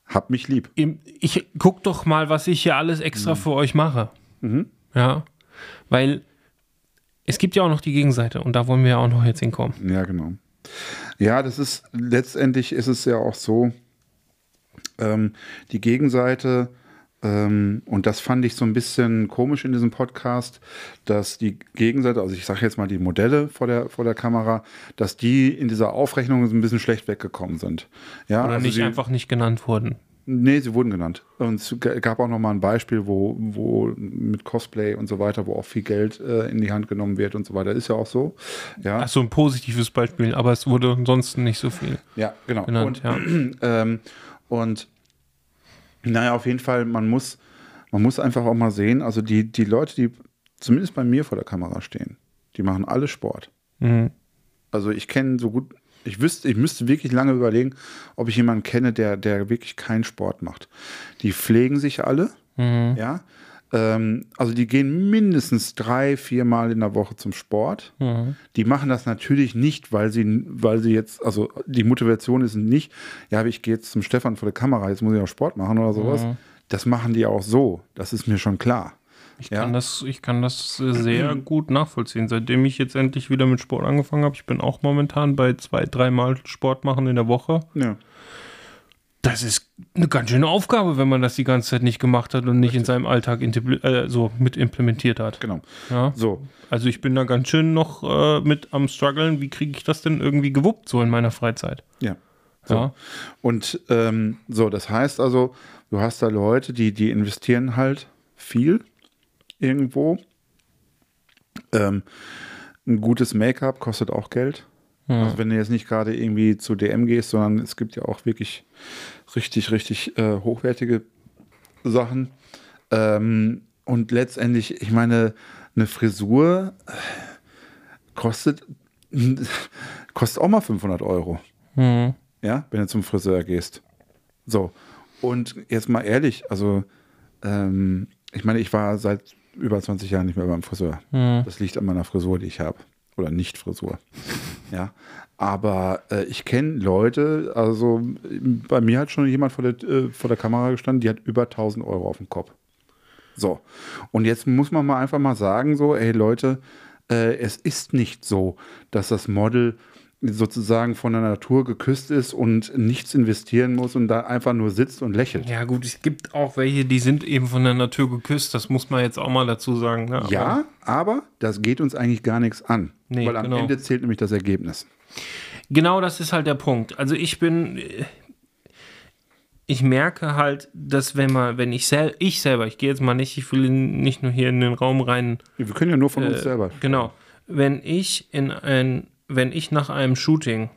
Hab mich lieb. ich guck doch mal, was ich hier alles extra für euch mache. Ja, weil es gibt ja auch noch die Gegenseite und da wollen wir ja auch noch jetzt hinkommen. Ja, genau. Ja, das ist letztendlich ist es ja auch so, ähm, die Gegenseite, ähm, und das fand ich so ein bisschen komisch in diesem Podcast, dass die Gegenseite, also ich sage jetzt mal die Modelle vor der, vor der Kamera, dass die in dieser Aufrechnung so ein bisschen schlecht weggekommen sind. Ja, Oder also nicht sie, einfach nicht genannt wurden. Nee, sie wurden genannt. Und es gab auch noch mal ein Beispiel, wo, wo mit Cosplay und so weiter, wo auch viel Geld äh, in die Hand genommen wird und so weiter. Ist ja auch so. Ja. Ach so, ein positives Beispiel, aber es wurde ansonsten nicht so viel Ja, genau. genannt. und, ja. ähm, und naja, auf jeden Fall, man muss, man muss einfach auch mal sehen, also die, die Leute, die zumindest bei mir vor der Kamera stehen, die machen alle Sport. Mhm. Also ich kenne so gut, ich wüsste, ich müsste wirklich lange überlegen, ob ich jemanden kenne, der, der wirklich keinen Sport macht. Die pflegen sich alle, Mhm. ja. Ähm, also die gehen mindestens drei, vier Mal in der Woche zum Sport. Mhm. Die machen das natürlich nicht, weil sie, weil sie jetzt, also die Motivation ist nicht, ja, ich gehe jetzt zum Stefan vor der Kamera, jetzt muss ich auch Sport machen oder sowas. Das machen die auch so. Das ist mir schon klar. Ich, Ja. kann das, ich kann das sehr gut nachvollziehen. Seitdem ich jetzt endlich wieder mit Sport angefangen habe, ich bin auch momentan bei zwei, dreimal Sport machen in der Woche. Ja. Das ist eine ganz schöne Aufgabe, wenn man das die ganze Zeit nicht gemacht hat und nicht in seinem Alltag äh, so mit implementiert hat. Genau. Ja. So. Also ich bin da ganz schön noch äh, mit am struggeln. Wie kriege ich das denn irgendwie gewuppt so in meiner Freizeit? Ja. So. Ja. Und ähm, so, das heißt also, du hast da Leute, die, die investieren halt viel irgendwo. Ähm, ein gutes Make-up kostet auch Geld. Also wenn du jetzt nicht gerade irgendwie zu DM gehst, sondern es gibt ja auch wirklich richtig, richtig äh, hochwertige Sachen. Ähm, und letztendlich, ich meine, eine Frisur äh, kostet, kostet auch mal 500 Euro. Mhm. Ja, wenn du zum Friseur gehst. So. Und jetzt mal ehrlich, also, ähm, ich meine, ich war seit über 20 Jahren nicht mehr beim Friseur. Mhm. Das liegt an meiner Frisur, die ich habe. Oder nicht Frisur. Ja. Aber äh, ich kenne Leute, also bei mir hat schon jemand vor der, äh, vor der Kamera gestanden, die hat über 1000 Euro auf dem Kopf. So. Und jetzt muss man mal einfach mal sagen, so, ey Leute, äh, es ist nicht so, dass das Model sozusagen von der Natur geküsst ist und nichts investieren muss und da einfach nur sitzt und lächelt. Ja gut, es gibt auch welche, die sind eben von der Natur geküsst. Das muss man jetzt auch mal dazu sagen. Ne? Aber- Ja, aber das geht uns eigentlich gar nichts an. Nee, weil am genau. Ende zählt nämlich das Ergebnis. Genau das ist halt der Punkt. Also ich bin, ich merke halt, dass wenn man, wenn ich sel ich selber, ich gehe jetzt mal nicht, ich will nicht nur hier in den Raum rein, Wir können ja nur von uns äh, selber. Genau. Wenn ich in ein, wenn ich nach einem Shooting,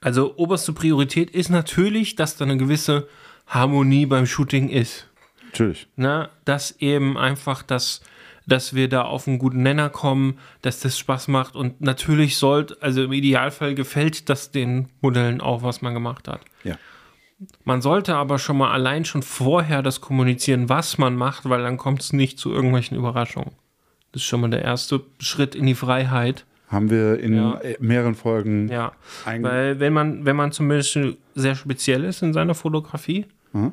also oberste Priorität ist natürlich, dass da eine gewisse Harmonie beim Shooting ist. Natürlich. Ne? Dass eben einfach das, dass wir da auf einen guten Nenner kommen, dass das Spaß macht und natürlich sollte, also im Idealfall gefällt das den Modellen auch, was man gemacht hat. Ja. Man sollte aber schon mal allein schon vorher das kommunizieren, was man macht, weil dann kommt es nicht zu irgendwelchen Überraschungen. Das ist schon mal der erste Schritt in die Freiheit. Haben wir in Ja. äh, mehreren Folgen. Ja, weil wenn man, wenn man zum Beispiel sehr speziell ist in seiner Fotografie, Mhm.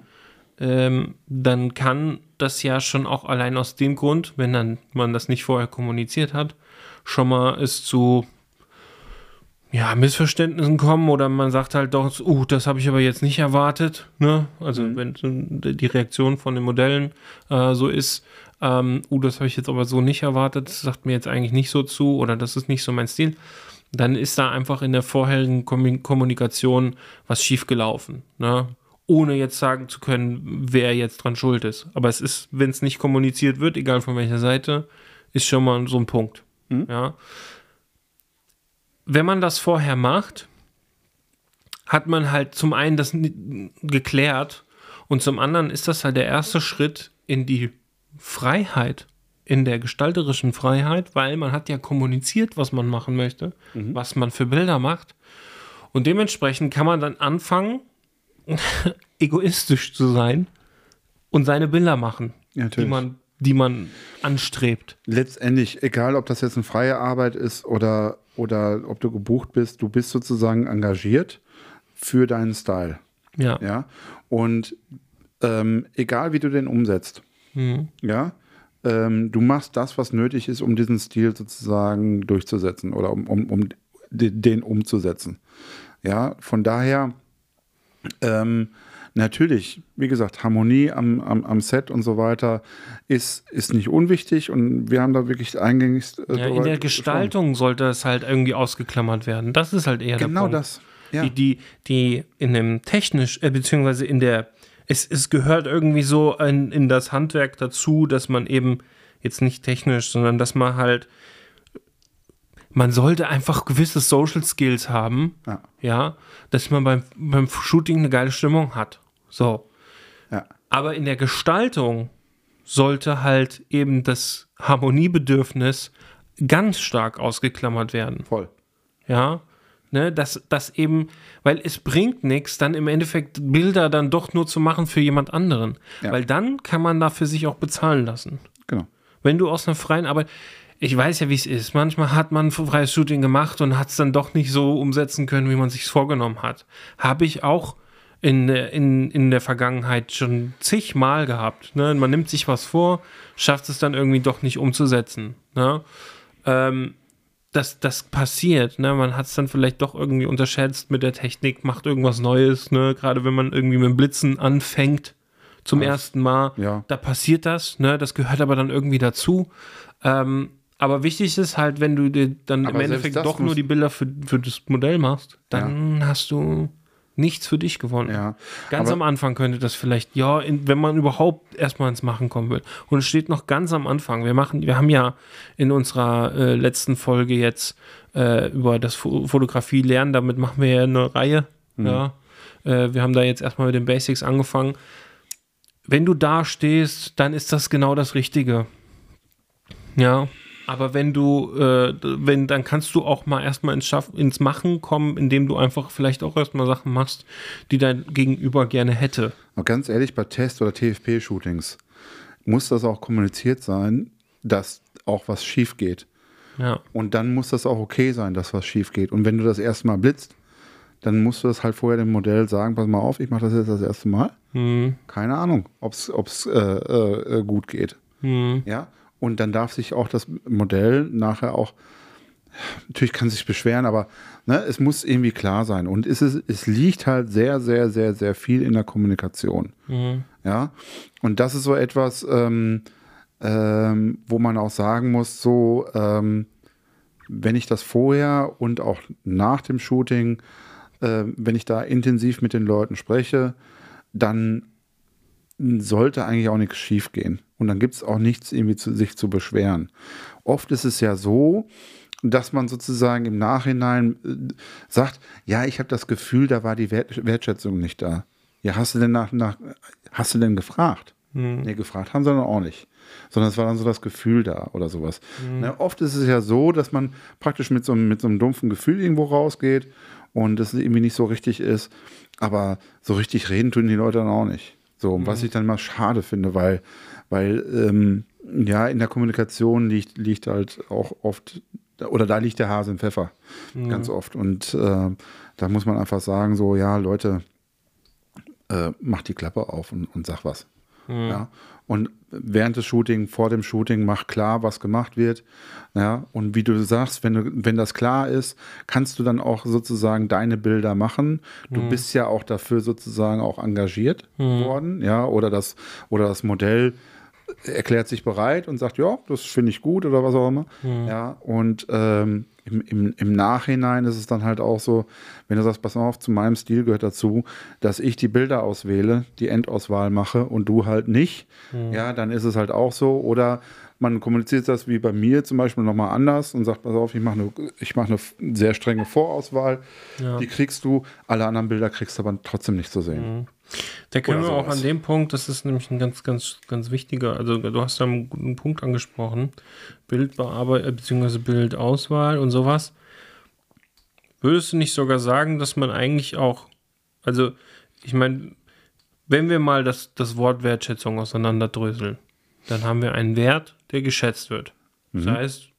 Ähm, dann kann das ja schon auch allein aus dem Grund, wenn dann man das nicht vorher kommuniziert hat, schon mal es zu ja, Missverständnissen kommen oder man sagt halt doch, uh, das habe ich aber jetzt nicht erwartet. Ne? Also Mhm. wenn die Reaktion von den Modellen äh, so ist, ähm, uh, das habe ich jetzt aber so nicht erwartet, das sagt mir jetzt eigentlich nicht so zu oder das ist nicht so mein Stil, dann ist da einfach in der vorherigen Kommu- Kommunikation was schiefgelaufen. Ne? Ohne jetzt sagen zu können, wer jetzt dran schuld ist. Aber es ist, wenn es nicht kommuniziert wird, egal von welcher Seite, ist schon mal so ein Punkt. Ja. Wenn man das vorher macht, hat man halt zum einen das geklärt und zum anderen ist das halt der erste Schritt in die Freiheit, in der gestalterischen Freiheit, weil man hat ja kommuniziert, was man machen möchte, was man für Bilder macht und dementsprechend kann man dann anfangen, egoistisch zu sein und seine Bilder machen, Ja, die man, die man anstrebt. Letztendlich, egal ob das jetzt eine freie Arbeit ist oder, oder ob du gebucht bist, du bist sozusagen engagiert für deinen Style. Ja. Ja. Und ähm, egal wie du den umsetzt, Mhm. ja, ähm, du machst das, was nötig ist, um diesen Stil sozusagen durchzusetzen oder um, um, um de- den umzusetzen. Ja, von daher ähm, natürlich, wie gesagt, Harmonie am, am, am Set und so weiter ist, ist nicht unwichtig und wir haben da wirklich eingängig. äh, Ja, in der gesprochen. Gestaltung sollte es halt irgendwie ausgeklammert werden. Das ist halt eher der Genau Punkt. das. Ja. Die, die, die in dem technisch, äh, beziehungsweise in der, es, es gehört irgendwie so in, in das Handwerk dazu, dass man eben jetzt nicht technisch, sondern dass man halt, man sollte einfach gewisse Social Skills haben, Ja. ja, dass man beim, beim Shooting eine geile Stimmung hat. So. Ja. Aber in der Gestaltung sollte halt eben das Harmoniebedürfnis ganz stark ausgeklammert werden. Voll. Ja. Ne, dass das eben, weil es bringt nichts, dann im Endeffekt Bilder dann doch nur zu machen für jemand anderen. Ja. Weil dann kann man dafür sich auch bezahlen lassen. Genau. Wenn du aus einer freien Arbeit, ich weiß ja, wie es ist. Manchmal hat man ein freies Shooting gemacht und hat es dann doch nicht so umsetzen können, wie man sich vorgenommen hat. Habe ich auch in, der- in, in der Vergangenheit schon zigmal gehabt. Ne? Man nimmt sich was vor, schafft es dann irgendwie doch nicht umzusetzen. Ne? Ähm, das, das passiert, ne? Man hat es dann vielleicht doch irgendwie unterschätzt mit der Technik, macht irgendwas Neues, ne? Gerade wenn man irgendwie mit dem Blitzen anfängt zum ersten Mal, ja. da passiert das, ne? Das gehört aber dann irgendwie dazu. Ähm, aber wichtig ist halt, wenn du dir dann Aber im Endeffekt doch nur die Bilder für, für das Modell machst, dann hast du nichts für dich gewonnen. Ja. Ganz Aber- am Anfang könnte das vielleicht, ja, in, wenn man überhaupt erstmal ins Machen kommen will. Und es steht noch ganz am Anfang. Wir machen, wir haben ja in unserer äh, letzten Folge jetzt äh, über das Fo Fotografie lernen, damit machen wir ja eine Reihe. Mhm. Ja. Äh, wir haben da jetzt erstmal mit den Basics angefangen. Wenn du da stehst, dann ist das genau das Richtige. Ja. Aber wenn du, äh, wenn, dann kannst du auch mal erstmal ins, Schaff, ins Machen kommen, indem du einfach vielleicht auch erstmal Sachen machst, die dein Gegenüber gerne hätte. Aber ganz ehrlich, bei Test- oder TFP-Shootings muss das auch kommuniziert sein, dass auch was schief geht. Ja. Und dann muss das auch okay sein, dass was schief geht. Und wenn du das erste Mal blitzt, dann musst du das halt vorher dem Modell sagen, pass mal auf, ich mache das jetzt das erste Mal. Hm. Keine Ahnung, ob es äh, äh, äh, gut geht. Hm. Ja. Und dann darf sich auch das Modell nachher auch, natürlich kann sich beschweren, aber ne, es muss irgendwie klar sein. Und es, ist, es liegt halt sehr, sehr, sehr, sehr viel in der Kommunikation. Hm. Ja. Und das ist so etwas, ähm, ähm, wo man auch sagen muss, so, ähm, wenn ich das vorher und auch nach dem Shooting, äh, wenn ich da intensiv mit den Leuten spreche, dann sollte eigentlich auch nichts schief gehen. Und dann gibt es auch nichts irgendwie zu sich zu beschweren. Oft ist es ja so, dass man sozusagen im Nachhinein äh, sagt, ja, ich habe das Gefühl, da war die Wert Wertschätzung nicht da. Ja, hast du denn nach, nach hast du denn gefragt? Nee, gefragt haben sie dann auch nicht. Sondern es war dann so das Gefühl da oder sowas. Ne, oft ist es ja so, dass man praktisch mit so, einem- mit so einem dumpfen Gefühl irgendwo rausgeht und es irgendwie nicht so richtig ist. Aber so richtig reden tun die Leute dann auch nicht. So, mhm. was ich dann mal schade finde, weil, weil ähm, ja, in der Kommunikation liegt, liegt halt auch oft, oder da liegt der Hase im Pfeffer, mhm. ganz oft. Und äh, da muss man einfach sagen, so, ja, Leute, äh, macht die Klappe auf und, und sag was. Mhm. Ja. Und während des Shooting, vor dem Shooting, mach klar, was gemacht wird. Ja, und wie du sagst, wenn, du, wenn das klar ist, kannst du dann auch sozusagen deine Bilder machen. Du mhm. bist ja auch dafür sozusagen auch engagiert mhm. worden, ja, oder das, oder das Modell erklärt sich bereit und sagt, ja, das finde ich gut oder was auch immer. Mhm. Ja, und ähm, im, im, im Nachhinein ist es dann halt auch so, wenn du sagst, pass auf, zu meinem Stil gehört dazu, dass ich die Bilder auswähle, die Endauswahl mache und du halt nicht, mhm. ja, dann ist es halt auch so. Oder man kommuniziert das wie bei mir zum Beispiel nochmal anders und sagt, pass auf, ich mache eine, mach eine sehr strenge Vorauswahl, ja. die kriegst du, alle anderen Bilder kriegst du aber trotzdem nicht zu sehen. Mhm. Da können wir auch an dem Punkt, das ist nämlich ein ganz, ganz, ganz wichtiger, also du hast da einen guten Punkt angesprochen, Bildbearbeitung äh, bzw. Bildauswahl und sowas. Würdest du nicht sogar sagen, dass man eigentlich auch, also ich meine, wenn wir mal das, das Wort Wertschätzung auseinanderdröseln, dann haben wir einen Wert, der geschätzt wird. Mhm. Das heißt,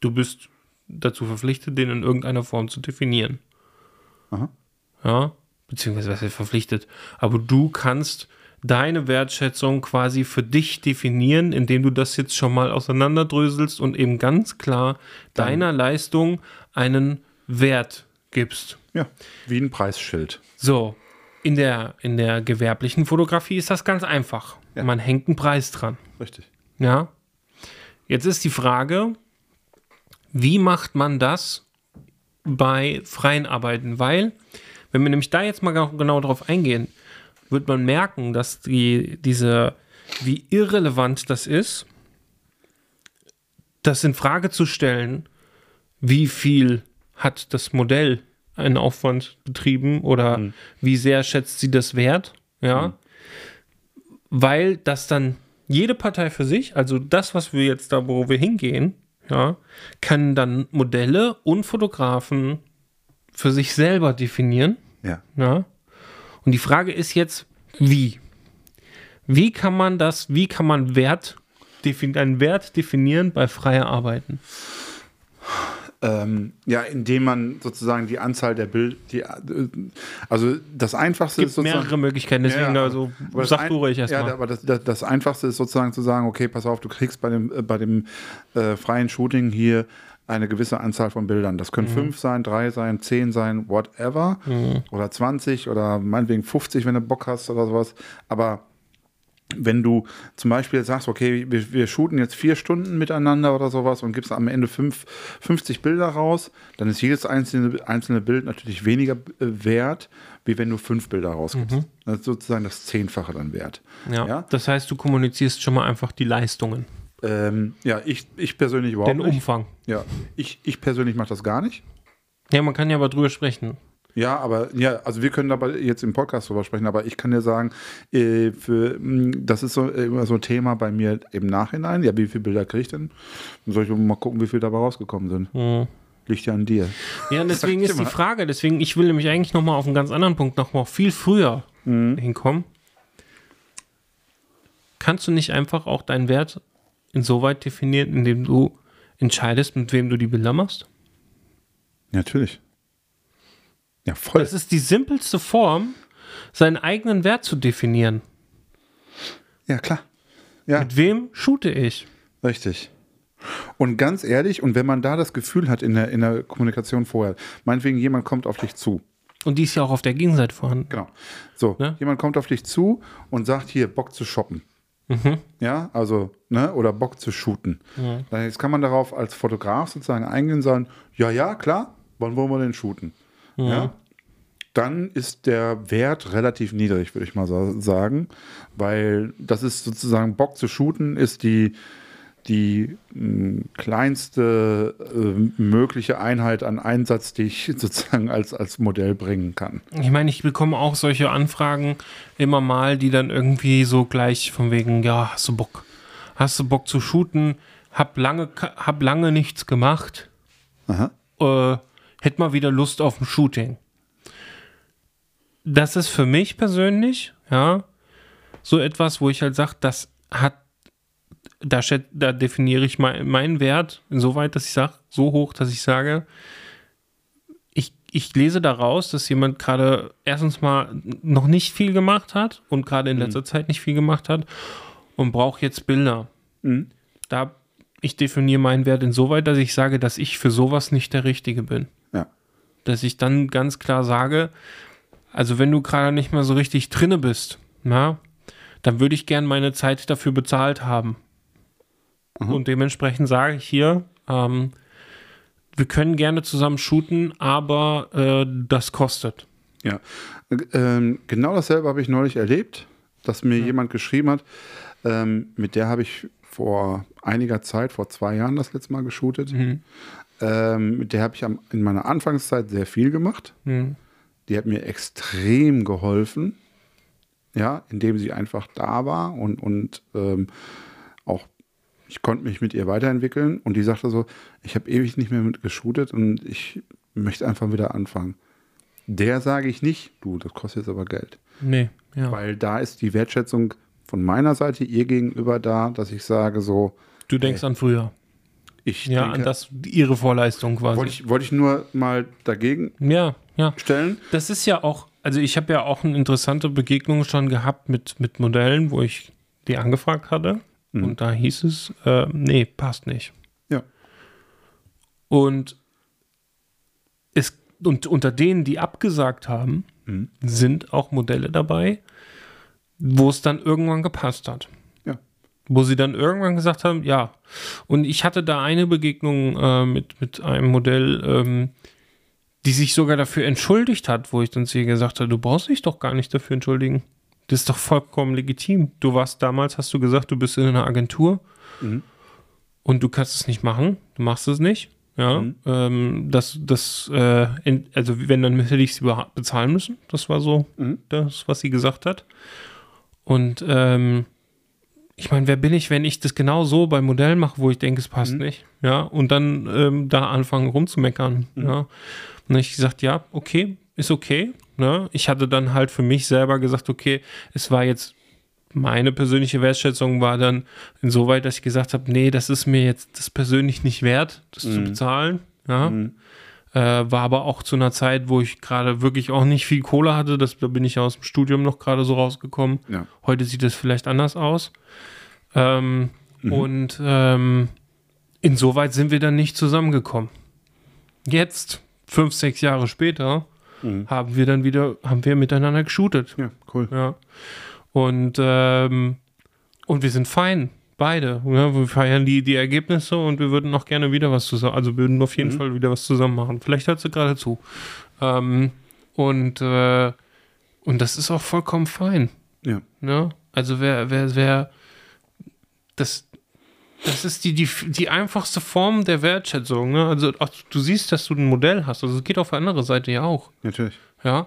du bist dazu verpflichtet, den in irgendeiner Form zu definieren. Aha. Ja, beziehungsweise was ist verpflichtet. Aber du kannst deine Wertschätzung quasi für dich definieren, indem du das jetzt schon mal auseinanderdröselst und eben ganz klar Dann. deiner Leistung einen Wert gibst. Ja, wie ein Preisschild. So, in der, in der gewerblichen Fotografie ist das ganz einfach. Ja. Man hängt einen Preis dran. Richtig. Ja. Jetzt ist die Frage, wie macht man das bei freien Arbeiten? Weil wenn wir nämlich da jetzt mal genau drauf eingehen, wird man merken, dass die, diese, wie irrelevant das ist, das in Frage zu stellen, wie viel hat das Modell einen Aufwand betrieben oder mhm. wie sehr schätzt sie das wert, ja, mhm. weil das dann jede Partei für sich, also das, was wir jetzt da, wo wir hingehen, ja, können dann Modelle und Fotografen für sich selber definieren. Ja. ja. Und die Frage ist jetzt, wie? Wie kann man das, wie kann man Wert, einen Wert definieren bei freier Arbeiten? Ähm, ja, indem man sozusagen die Anzahl der Bild, die, also das Einfachste Gibt ist sozusagen. mehrere Möglichkeiten, deswegen ja, also sag du ruhig erstmal. Ja, aber das, das, das, Einfachste ist sozusagen zu sagen, okay, pass auf, du kriegst bei dem, äh, bei dem äh, freien Shooting hier eine gewisse Anzahl von Bildern. Das können mhm. fünf sein, drei sein, zehn sein, whatever. Mhm. Oder 20 oder meinetwegen 50, wenn du Bock hast oder sowas. Aber wenn du zum Beispiel sagst, okay, wir, wir shooten jetzt vier Stunden miteinander oder sowas und gibst am Ende fünf, 50 Bilder raus, dann ist jedes einzelne, einzelne Bild natürlich weniger äh, wert, wie wenn du fünf Bilder rausgibst. Mhm. Das ist sozusagen das Zehnfache dann wert. Ja, ja, Das heißt, du kommunizierst schon mal einfach die Leistungen. Ähm, ja, ich, ich persönlich überhaupt Den nicht. Umfang. Ja, ich, ich persönlich mache das gar nicht. Ja, man kann ja aber drüber sprechen. Ja, aber ja, also wir können dabei jetzt im Podcast drüber sprechen, aber ich kann dir sagen, äh, für, hm, das ist so äh, immer so ein Thema bei mir im Nachhinein. Ja, wie viele Bilder kriege ich denn? Dann soll ich mal gucken, wie viele dabei rausgekommen sind. Mhm. Liegt ja an dir. Ja, und deswegen ist die Frage, deswegen, ich will nämlich eigentlich nochmal auf einen ganz anderen Punkt nochmal viel früher mhm. hinkommen. Kannst du nicht einfach auch deinen Wert insoweit definieren, indem du entscheidest, mit wem du die Bilder machst? Natürlich. Ja, voll. Das ist die simpelste Form, seinen eigenen Wert zu definieren. Ja, klar. Ja. Mit wem shoote ich? Richtig. Und ganz ehrlich, und wenn man da das Gefühl hat in der, in der Kommunikation vorher, meinetwegen jemand kommt auf dich zu. Und die ist ja auch auf der Gegenseite vorhanden. Genau. So, ne? jemand kommt auf dich zu und sagt, hier, Bock zu shoppen. Mhm. Ja, also, ne, oder Bock zu shooten. Mhm. Jetzt kann man darauf als Fotograf sozusagen eingehen und sagen, ja, ja, klar, wann wollen wir denn shooten? Mhm. Ja. Dann ist der Wert relativ niedrig, würde ich mal sagen, weil das ist sozusagen Bock zu shooten, ist die, die mh, kleinste äh, mögliche Einheit an Einsatz, die ich sozusagen als, als Modell bringen kann. Ich meine, ich bekomme auch solche Anfragen immer mal, die dann irgendwie so gleich von wegen, ja, hast du Bock? Hast du Bock zu shooten? Hab lange, hab lange nichts gemacht. Aha. Äh, hätte mal wieder Lust auf ein Shooting. das ist für mich persönlich, ja, so etwas, wo ich halt sage, das hat, da, da definiere ich mein, meinen Wert insoweit, dass ich sage, so hoch, dass ich sage, ich, ich lese daraus, dass jemand gerade erstens mal noch nicht viel gemacht hat und gerade in letzter Zeit nicht viel gemacht hat und braucht jetzt Bilder. Da ich definiere meinen Wert insoweit, dass ich sage, dass ich für sowas nicht der Richtige bin Ja. dass ich dann ganz klar sage, also wenn du gerade nicht mehr so richtig drinne bist, na, dann würde ich gern meine Zeit dafür bezahlt haben. Und dementsprechend sage ich hier, ähm, wir können gerne zusammen shooten, aber äh, das kostet. Ja, ähm, genau dasselbe habe ich neulich erlebt, dass mir jemand geschrieben hat, ähm, mit der habe ich vor einiger Zeit, vor zwei Jahren das letzte Mal geshootet. Ähm, mit der habe ich am, in meiner Anfangszeit sehr viel gemacht. Mhm. Die hat mir extrem geholfen, ja, indem sie einfach da war und, und ähm, ich konnte mich mit ihr weiterentwickeln und die sagte so, ich habe ewig nicht mehr mit geshootet und ich möchte einfach wieder anfangen. Der sage ich nicht, du, das kostet jetzt aber Geld. Nee, ja. Weil da ist die Wertschätzung von meiner Seite ihr gegenüber da, dass ich sage so, Du denkst an früher. ich Ja, denke, an das, ihre Vorleistung quasi. wollte ich, wollte ich nur mal dagegen ja, ja. stellen. Das ist ja auch, also ich habe ja auch eine interessante Begegnung schon gehabt mit, mit Modellen, wo ich die angefragt hatte. Und da hieß es, äh, nee, passt nicht. Ja. Und es, und unter denen, die abgesagt haben, sind auch Modelle dabei, wo es dann irgendwann gepasst hat. Ja. Wo sie dann irgendwann gesagt haben, ja. Und ich hatte da eine Begegnung äh, mit, mit einem Modell, ähm, die sich sogar dafür entschuldigt hat, wo ich dann zu ihr gesagt habe, du brauchst dich doch gar nicht dafür entschuldigen. Das ist doch vollkommen legitim. Du warst damals, hast du gesagt, du bist in einer Agentur und du kannst es nicht machen. Du machst es nicht. Ja, ähm, das, das, äh, also wenn, dann hätte ich sie bezahlen müssen. Das war so das, was sie gesagt hat. Und ähm, ich meine, wer bin ich, wenn ich das genau so bei Modellen mache, wo ich denke, es passt nicht, ja, und dann ähm, da anfangen rumzumeckern, ja. Und dann hab ich gesagt, ja, okay, ist okay, ne? Ich hatte dann halt für mich selber gesagt, okay, es war jetzt meine persönliche Wertschätzung war dann insoweit, dass ich gesagt habe, nee, das ist mir jetzt das persönlich nicht wert, das zu bezahlen, ja. Äh, war aber auch zu einer Zeit, wo ich gerade wirklich auch nicht viel Kohle hatte. Das, da bin ich ja aus dem Studium noch gerade so rausgekommen. Ja. Heute sieht es vielleicht anders aus. Ähm, Und ähm, insoweit sind wir dann nicht zusammengekommen. Jetzt, fünf, sechs Jahre später, haben wir dann wieder, haben wir miteinander geshootet. Ja, cool. Ja. Und, ähm, und wir sind fein, beide. Ja, wir feiern die, die Ergebnisse und wir würden noch gerne wieder was zusammen, also würden auf jeden Fall wieder was zusammen machen. Vielleicht hört sie gerade zu. Ähm, und, äh, und das ist auch vollkommen fein. Ja. Ne? Also wer, wer, wer, das, das ist die, die, die einfachste Form der Wertschätzung. Ne? Also auch, du siehst, dass du ein Modell hast. Also es geht auf der anderen Seite ja auch. Natürlich. Ja.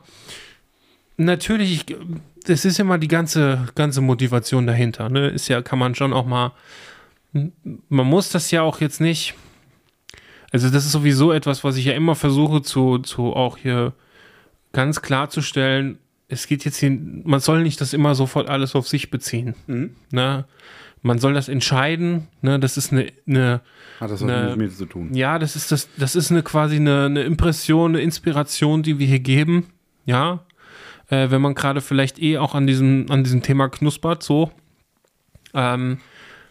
Natürlich, ich, das ist immer die ganze, ganze Motivation dahinter. Ne? Ist ja, kann man schon auch mal. Man muss das ja auch jetzt nicht. Also, das ist sowieso etwas, was ich ja immer versuche zu, zu auch hier ganz klarzustellen. Es geht jetzt hier, man soll nicht das immer sofort alles auf sich beziehen. Ne? Man soll das entscheiden. Ne? Das ist eine, eine Hat das was Ne. mit mir zu tun? ja, das ist das, das ist eine quasi eine, eine Impression, eine Inspiration, die wir hier geben. Ja. Äh, wenn man gerade vielleicht eh auch an diesem, an diesem Thema knuspert, so. Ähm,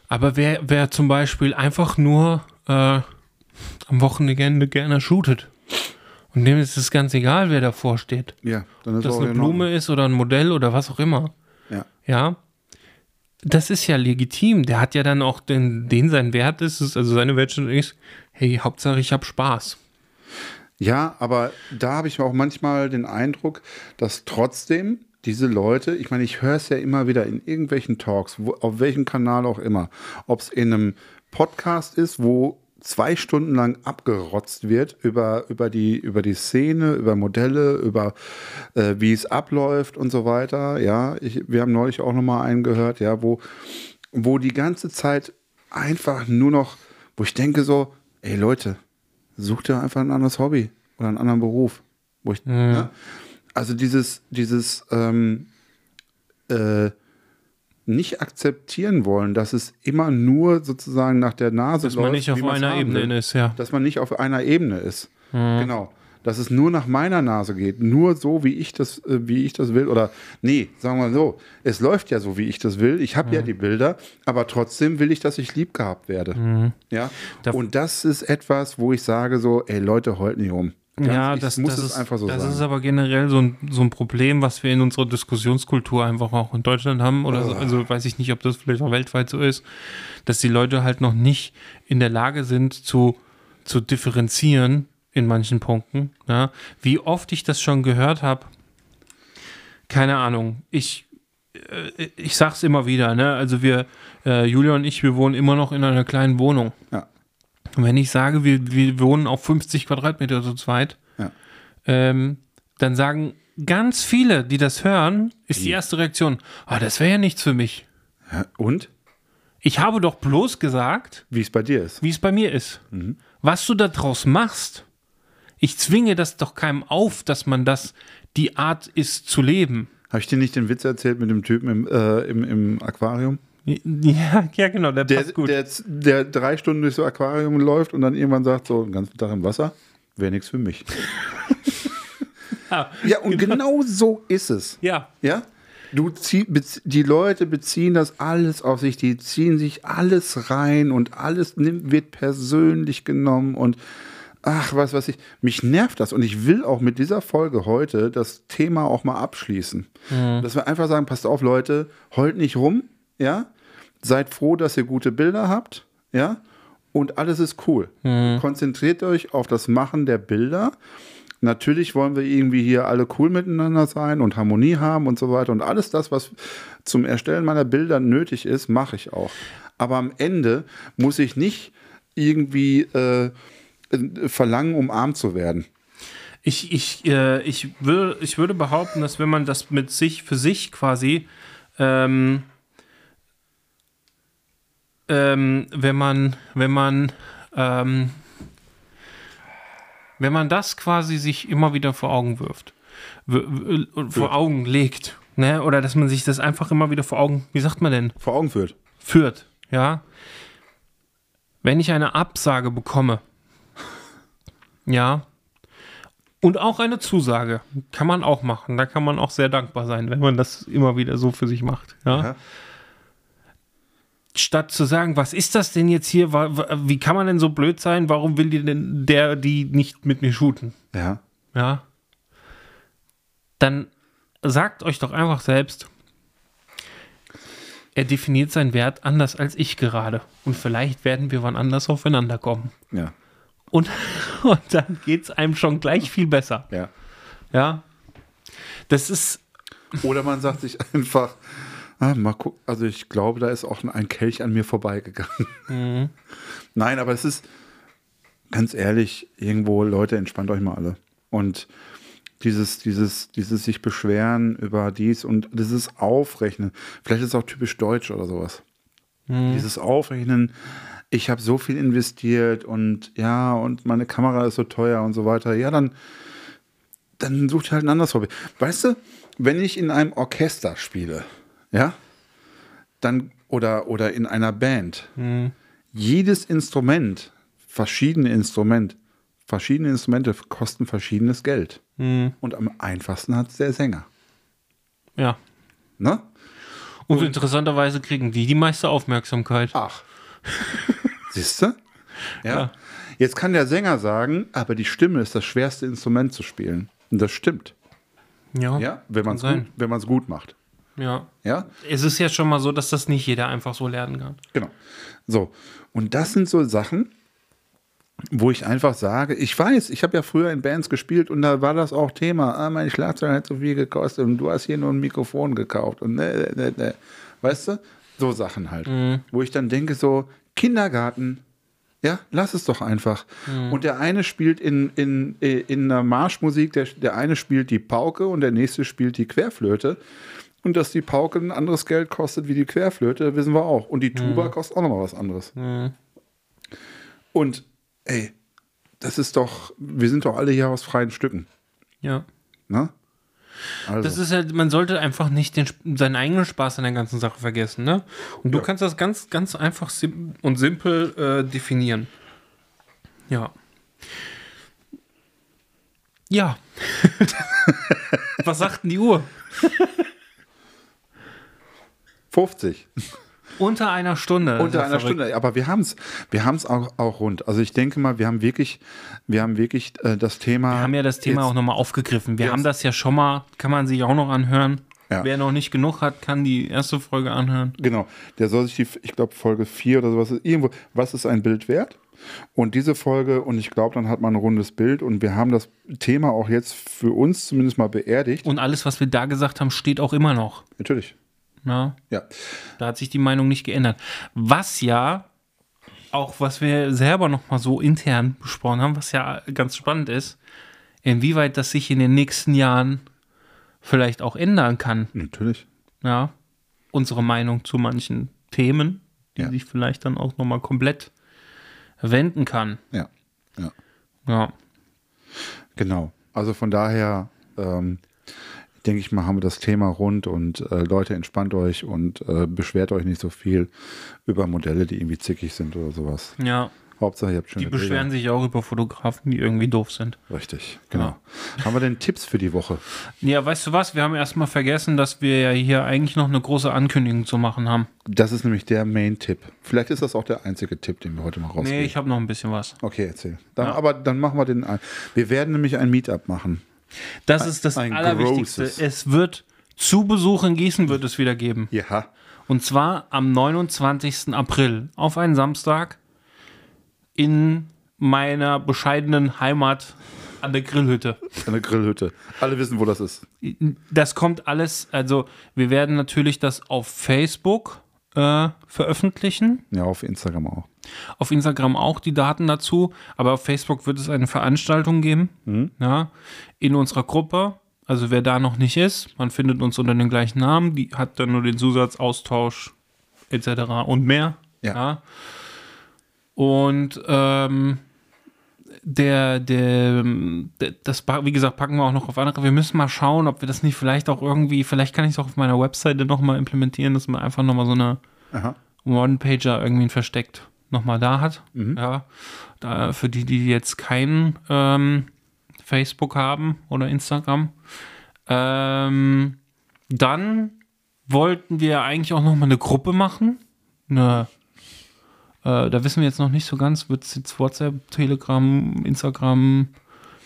aber wer, wer zum Beispiel einfach nur äh, am Wochenende gerne shootet und dem ist es ganz egal, wer davor steht. Ja, dann ist Ob das eine. Blume ist oder ein Modell oder was auch immer. Ja. Ja. Das ist ja legitim. Der hat ja dann auch den, den sein Wert ist, ist also seine Wertschätzung ist, hey, Hauptsache ich habe Spaß. Ja, aber da habe ich auch manchmal den Eindruck, dass trotzdem diese Leute, ich meine, ich höre es ja immer wieder in irgendwelchen Talks, wo, auf welchem Kanal auch immer, ob es in einem Podcast ist, wo zwei Stunden lang abgerotzt wird über, über, die, über die Szene, über Modelle, über äh, wie es abläuft und so weiter. Ja, ich, wir haben neulich auch nochmal einen gehört, ja, wo, wo die ganze Zeit einfach nur noch, wo ich denke so, ey Leute, such dir einfach ein anderes Hobby oder einen anderen Beruf. Wo ich, ja. also dieses, dieses ähm, äh, nicht akzeptieren wollen, dass es immer nur sozusagen nach der Nase Dass man läuft, nicht auf wie man's einer Ebene will. ist, ja. Dass man nicht auf einer Ebene ist. Genau. Dass es nur nach meiner Nase geht, nur so, wie ich das, äh, wie ich das will. Oder nee, sagen wir so, es läuft ja so, wie ich das will. Ich habe ja die Bilder, aber trotzdem will ich, dass ich lieb gehabt werde. Ja. Da- Und das ist etwas, wo ich sage so, ey Leute, heult nicht um. Ganz- Ja, ich das, muss das es ist, einfach so das sagen. ist aber generell so ein, so ein Problem, was wir in unserer Diskussionskultur einfach auch in Deutschland haben. Oder so. Also weiß ich nicht, ob das vielleicht auch weltweit so ist, dass die Leute halt noch nicht in der Lage sind zu, zu differenzieren in manchen Punkten. Ja. Wie oft ich das schon gehört habe, keine Ahnung. Ich, äh, ich sag's immer wieder, ne? Also wir, äh, Julia und ich, wir wohnen immer noch in einer kleinen Wohnung. Ja. Und wenn ich sage, wir, wir wohnen auf 50 Quadratmeter zu zweit, Ja. ähm, dann sagen ganz viele, die das hören, ist die erste Reaktion, ah, das wäre ja nichts für mich. Ja, Und? Ich habe doch bloß gesagt, Wie es bei dir ist. wie es bei mir ist. Was du daraus machst, ich zwinge das doch keinem auf, dass man das die Art ist zu leben. Habe ich dir nicht den Witz erzählt mit dem Typen im, äh, im, im Aquarium? Ja, ja genau, der, Der, passt gut. der, der drei Stunden durchs Aquarium läuft und dann irgendwann sagt, so den ganzen Tag im Wasser, wäre nichts für mich. ja, Ja, und genau so ist es. ja, Ja? Du zieh, die Leute beziehen das alles auf sich, die ziehen sich alles rein und alles nimmt, wird persönlich genommen und ach, was weiß ich. Mich nervt das und ich will auch mit dieser Folge heute das Thema auch mal abschließen. Dass wir einfach sagen, passt auf, Leute, heult nicht rum, ja? Seid froh, dass ihr gute Bilder habt, ja? Und alles ist cool. Konzentriert euch auf das Machen der Bilder. Natürlich wollen wir irgendwie hier alle cool miteinander sein und Harmonie haben und so weiter. Und alles das, was zum Erstellen meiner Bilder nötig ist, mache ich auch. Aber am Ende muss ich nicht irgendwie äh, verlangen, umarmt zu werden. Ich, ich, äh, ich, würde, ich würde behaupten, dass wenn man das mit sich für sich quasi, ähm, ähm, wenn man, wenn man, ähm, wenn man das quasi sich immer wieder vor Augen wirft, und vor Augen legt, ne? oder dass man sich das einfach immer wieder vor Augen, wie sagt man denn, Vor Augen führt. führt, ja. Wenn ich eine Absage bekomme, ja, und auch eine Zusage kann man auch machen. Da kann man auch sehr dankbar sein, wenn man das immer wieder so für sich macht, ja. Ja. Statt zu sagen, was ist das denn jetzt hier? Wie kann man denn so blöd sein? Warum will die denn der die nicht mit mir shooten? Ja. Ja. Dann sagt euch doch einfach selbst, er definiert seinen Wert anders als ich gerade. Und vielleicht werden wir wann anders aufeinander kommen. Ja. Und, und dann geht es einem schon gleich viel besser. Ja. Ja. Das ist, Oder man sagt sich einfach, ah, mal gucken, also ich glaube, da ist auch ein Kelch an mir vorbeigegangen. Nein, aber es ist ganz ehrlich, irgendwo, Leute, entspannt euch mal alle. Und dieses, dieses, dieses sich beschweren über dies und dieses Aufrechnen, vielleicht ist es auch typisch deutsch oder sowas. Dieses Aufrechnen, ich habe so viel investiert und ja, und meine Kamera ist so teuer und so weiter. Ja, dann, dann sucht ihr halt ein anderes Hobby. Weißt du, wenn ich in einem Orchester spiele, ja, dann oder, oder in einer Band, jedes Instrument, verschiedene Instrument, verschiedene Instrumente kosten verschiedenes Geld. Und am einfachsten hat es der Sänger. ja. Ne? Und, interessanterweise kriegen die die meiste Aufmerksamkeit. Ach. Siehst du? Ja. Jetzt kann der Sänger sagen, aber die Stimme ist das schwerste Instrument zu spielen. Und das stimmt. Ja. Ja, wenn man es gut, gut macht. Ja. Ja, Es ist ja schon mal so, dass das nicht jeder einfach so lernen kann. genau. So. Und das sind so Sachen, wo ich einfach sage, ich weiß, ich habe ja früher in Bands gespielt und da war das auch Thema, ah, mein Schlagzeug hat so viel gekostet und du hast hier nur ein Mikrofon gekauft und ne, ne, ne, ne. Weißt du? So Sachen halt. Wo ich dann denke, so, Kindergarten, ja, lass es doch einfach. Und der eine spielt in, in, in einer Marschmusik, der, der eine spielt die Pauke und der nächste spielt die Querflöte. Und dass die Pauke ein anderes Geld kostet wie die Querflöte, wissen wir auch. Und die Tuba kostet auch nochmal was anderes. Und ey, das ist doch, wir sind doch alle hier aus freien Stücken. Ja. Ne? Also, Das ist halt, man sollte einfach nicht den, seinen eigenen Spaß an der ganzen Sache vergessen, ne? Und du Ja. kannst das ganz, ganz einfach sim und simpel äh, definieren. Ja. Ja. Was sagt denn die Uhr? 50. Unter einer Stunde. Unter einer verrückt. Stunde. Aber wir haben es wir haben's auch, auch rund. Also ich denke mal, wir haben wirklich, wir haben wirklich äh, das Thema. Wir haben ja das Thema jetzt- auch nochmal aufgegriffen. Wir Jetzt. haben das ja schon mal, kann man sich auch noch anhören. Ja. Wer noch nicht genug hat, kann die erste Folge anhören. Genau. Der soll sich die, ich glaube, Folge 4 oder sowas, irgendwo, was ist ein Bild wert? Und diese Folge, und ich glaube, dann hat man ein rundes Bild und wir haben das Thema auch jetzt für uns zumindest mal beerdigt. Und alles, was wir da gesagt haben, steht auch immer noch. Natürlich. Na? Ja. Da hat sich die Meinung nicht geändert. Was ja, auch was wir selber noch mal so intern besprochen haben, was ja ganz spannend ist, inwieweit das sich in den nächsten Jahren vielleicht auch ändern kann. Natürlich. Ja, unsere Meinung zu manchen Themen, die Ja. sich vielleicht dann auch noch mal komplett wenden kann. Ja. Ja. Ja, Genau. Also von daher ähm, denke ich mal, haben wir das Thema rund und äh, Leute, entspannt euch und äh, beschwert euch nicht so viel über Modelle, die irgendwie zickig sind oder sowas. ja. Hauptsache, ihr habt schöne Die beschweren Bilder. sich auch über Fotografen, die irgendwie doof sind. Richtig, genau. Haben wir denn Tipps für die Woche? Ja, weißt du was? Wir haben erstmal vergessen, dass wir ja hier eigentlich noch eine große Ankündigung zu machen haben. Das ist nämlich der Main-Tipp. Vielleicht ist das auch der einzige Tipp, den wir heute mal rausgeben. Nee, ich habe noch ein bisschen was. okay, erzähl. Dann, Ja. Aber dann machen wir den ein. Wir werden nämlich ein Meetup machen. Das ist das ein Allerwichtigste. großes. Es wird zu Besuch in Gießen wird es wieder geben. Ja. Und zwar am 29. April auf einen Samstag in meiner bescheidenen Heimat an der Grillhütte. Eine Grillhütte. Alle wissen, wo das ist. Das kommt alles, also wir werden natürlich das auf Facebook äh, veröffentlichen, Ja, auf Instagram auch. Auf Instagram auch die Daten dazu, aber auf Facebook wird es eine Veranstaltung geben, ja, in unserer Gruppe. Also wer da noch nicht ist, man findet uns unter dem gleichen Namen, die hat dann nur den Zusatz Austausch etc. und mehr. Ja. Und ähm, der, der, der, das, wie gesagt, packen wir auch noch auf andere. Wir müssen mal schauen, ob wir das nicht vielleicht auch irgendwie, vielleicht kann ich es auch auf meiner Webseite nochmal implementieren, dass man einfach nochmal so eine. One-Pager irgendwie versteckt nochmal da hat. Ja, da, für die, die jetzt kein ähm, Facebook haben oder Instagram. Ähm, dann wollten wir eigentlich auch nochmal eine Gruppe machen. Eine, äh, da wissen wir jetzt noch nicht so ganz, wird es jetzt WhatsApp, Telegram, Instagram,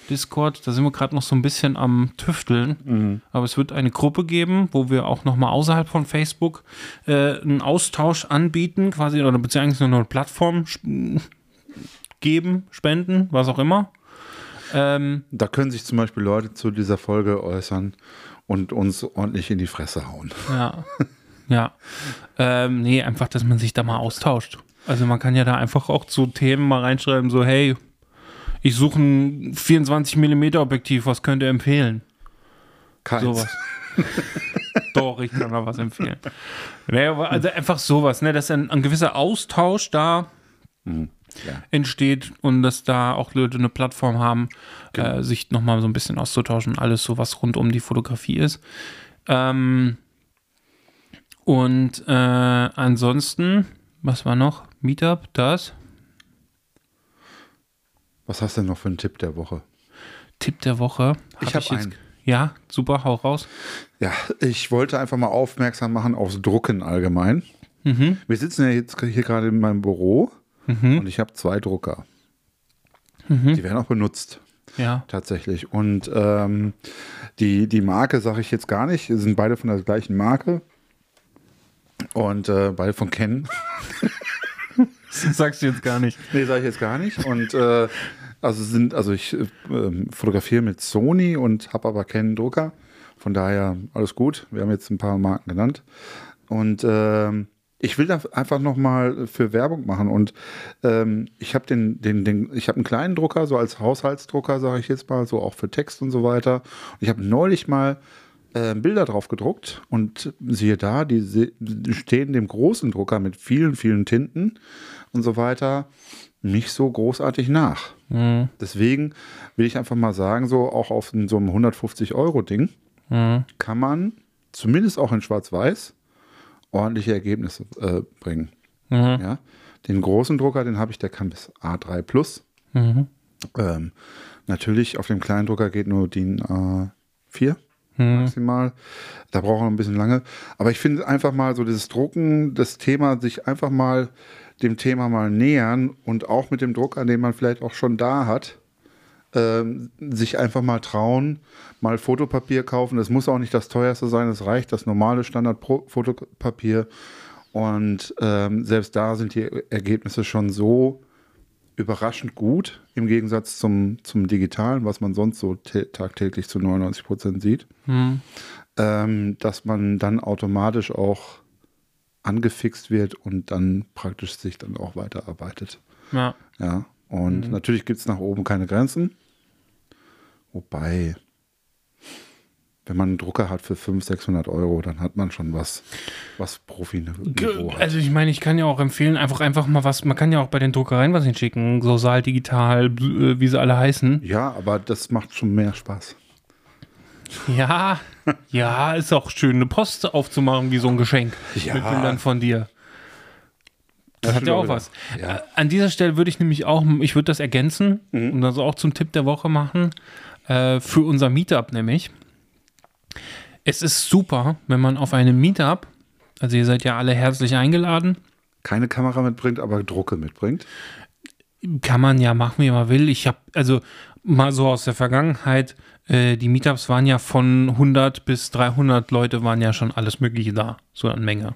Discord, da sind wir gerade noch so ein bisschen am Tüfteln. Aber es wird eine Gruppe geben, wo wir auch nochmal außerhalb von Facebook äh, einen Austausch anbieten, quasi, oder beziehungsweise nur eine Plattform geben, spenden, was auch immer. Ähm, Da können sich zum Beispiel Leute zu dieser Folge äußern und uns ordentlich in die Fresse hauen. ja. ja. Ähm, nee, einfach, dass man sich da mal austauscht. Also man kann ja da einfach auch zu Themen mal reinschreiben, so, hey, ich suche ein 24 mm Objektiv, was könnt ihr empfehlen? Keins. Sowas. Doch, ich kann da was empfehlen. Aber also einfach sowas, ne, dass ein, ein gewisser Austausch da Ja. entsteht und dass da auch Leute eine Plattform haben, äh, sich nochmal so ein bisschen auszutauschen, alles so, was rund um die Fotografie ist. Ähm, und äh, ansonsten, was war noch? Meetup, das. Was hast du denn noch für einen Tipp der Woche? Tipp der Woche. Ich Hab hab jetzt- einen. Ja, super, hau raus. Ja, ich wollte einfach mal aufmerksam machen aufs Drucken allgemein. Mhm. Wir sitzen ja jetzt hier gerade in meinem Büro und ich habe zwei Drucker. Mhm. Die werden auch benutzt. Ja. tatsächlich. Und ähm, die, die Marke sage ich jetzt gar nicht, sind beide von der gleichen Marke. Und äh, beide von Ken. Sagst du jetzt gar nicht. nee, sage ich jetzt gar nicht. Und äh, also sind, also ich äh, ähm, fotografiere mit Sony und habe aber keinen Drucker. Von daher alles gut. Wir haben jetzt ein paar Marken genannt. Und ähm, ich will da einfach noch mal für Werbung machen und ähm, ich habe den, den, den, ich einen kleinen Drucker, so als Haushaltsdrucker, sage ich jetzt mal, so auch für Text und so weiter. Und ich habe neulich mal äh, Bilder drauf gedruckt und siehe da, die stehen dem großen Drucker mit vielen, vielen Tinten und so weiter nicht so großartig nach. Deswegen will ich einfach mal sagen, so auch auf so einem 150 Euro Ding, kann man zumindest auch in Schwarz-Weiß ordentliche Ergebnisse äh, bringen. Ja? Den großen Drucker, den habe ich, der kann bis A3 Plus. Ähm, natürlich auf dem kleinen Drucker geht nur DIN A4 maximal. Da braucht man ein bisschen lange. Aber ich finde einfach mal so dieses Drucken, das Thema, sich einfach mal dem Thema mal nähern und auch mit dem Drucker, den man vielleicht auch schon da hat, ähm, sich einfach mal trauen, mal Fotopapier kaufen. Das muss auch nicht das teuerste sein, es reicht das normale Standard-Fotopapier. Und ähm, selbst da sind die Ergebnisse schon so überraschend gut im Gegensatz zum, zum Digitalen, was man sonst so tä- tagtäglich zu 99 Prozent sieht, ähm, dass man dann automatisch auch angefixt wird und dann praktisch sich dann auch weiterarbeitet. Ja. Ja, und natürlich gibt es nach oben keine Grenzen. Wobei, wenn man einen Drucker hat für 500, 600 Euro, dann hat man schon was, was Profi-Niveau hat. Also ich meine, ich kann ja auch empfehlen, einfach einfach mal was, man kann ja auch bei den Druckereien was hinschicken, so Saal Digital, äh, wie sie alle heißen. Ja, aber das macht schon mehr Spaß. Ja, ja, ist auch schön, eine Post aufzumachen wie so ein Geschenk Ja. mit Bildern von dir. Das Das hat ja auch was. Ja. Äh, An dieser Stelle würde ich nämlich auch, ich würde das ergänzen und das auch zum Tipp der Woche machen, äh, für unser Meetup nämlich. Es ist super, wenn man auf einem Meetup, also ihr seid ja alle herzlich eingeladen, Keine Kamera mitbringt, aber Drucke mitbringt. kann man ja machen, wie man will. Ich habe, also mal so aus der Vergangenheit, äh, die Meetups waren ja von 100 bis 300 Leute waren ja schon alles Mögliche da, so an Menge.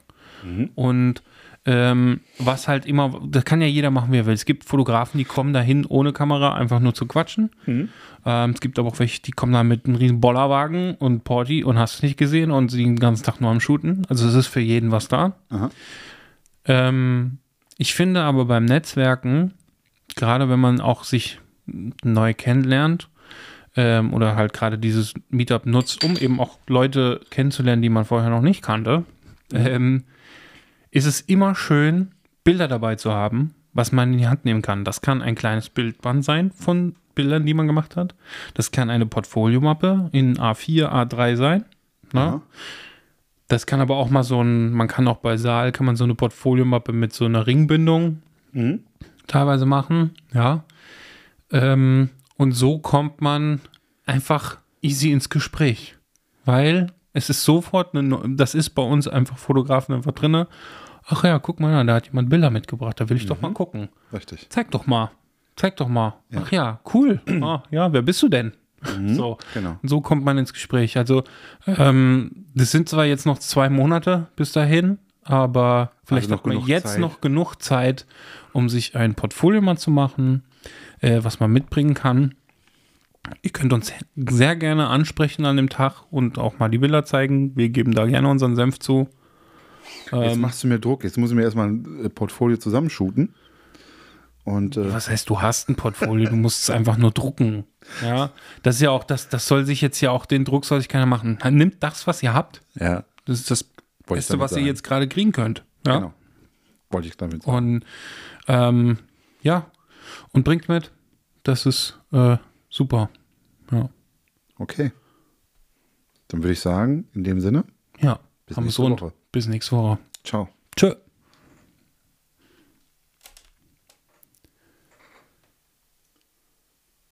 Und ähm, was halt immer, das kann ja jeder machen, wie er will. Es gibt Fotografen, die kommen dahin ohne Kamera, einfach nur zu quatschen. Ähm, es gibt aber auch welche, die kommen da mit einem riesen Bollerwagen und Porti und hast es nicht gesehen und sie den ganzen Tag nur am Shooten. Also es ist für jeden was da. Ähm, ich finde aber beim Netzwerken, gerade wenn man auch sich neu kennenlernt ähm, oder halt gerade dieses Meetup nutzt, um eben auch Leute kennenzulernen, die man vorher noch nicht kannte, ähm, ist es immer schön, Bilder dabei zu haben, was man in die Hand nehmen kann. Das kann ein kleines Bildband sein von Bildern, die man gemacht hat. Das kann eine Portfoliomappe in A4, A3 sein. Ne? Ja. Das kann aber auch mal so ein, man kann auch bei Saal, kann man so eine Portfoliomappe mit so einer Ringbindung Mhm. teilweise machen, ja. Ähm, und so kommt man einfach easy ins Gespräch, weil es ist sofort, eine, das ist bei uns einfach Fotografen einfach drinne. Ach ja, guck mal, da hat jemand Bilder mitgebracht, da will ich doch mal gucken. Richtig. Zeig doch mal, zeig doch mal. Ach ja, cool. ah, ja, wer bist du denn? So. Genau. So kommt man ins Gespräch. Also, ähm, das sind zwar jetzt noch zwei Monate bis dahin, aber vielleicht noch hat man jetzt Zeit. noch genug Zeit, um sich ein Portfolio mal zu machen, äh, was man mitbringen kann. Ihr könnt uns sehr gerne ansprechen an dem Tag und auch mal die Bilder zeigen. Wir geben da gerne unseren Senf zu. Jetzt Ähm, machst du mir Druck. Jetzt muss ich mir erstmal ein äh, Portfolio zusammenshooten. Und äh, was heißt, du hast ein Portfolio, du musst es einfach nur drucken. Ja, das ist ja auch, das, das soll sich jetzt ja auch, den Druck soll sich keiner machen. Nimmt das, was ihr habt. ja, Das ist das Wollte Beste, was ihr sagen. jetzt gerade kriegen könnt. Ja. genau. Wollte ich damit sagen. Und ähm, ja, und bringt mit. Das ist äh, super. Ja. Okay. Dann würde ich sagen, in dem Sinne, Ja. Bis haben nächste. Woche. Bis nächste Woche. ciao. Tschö.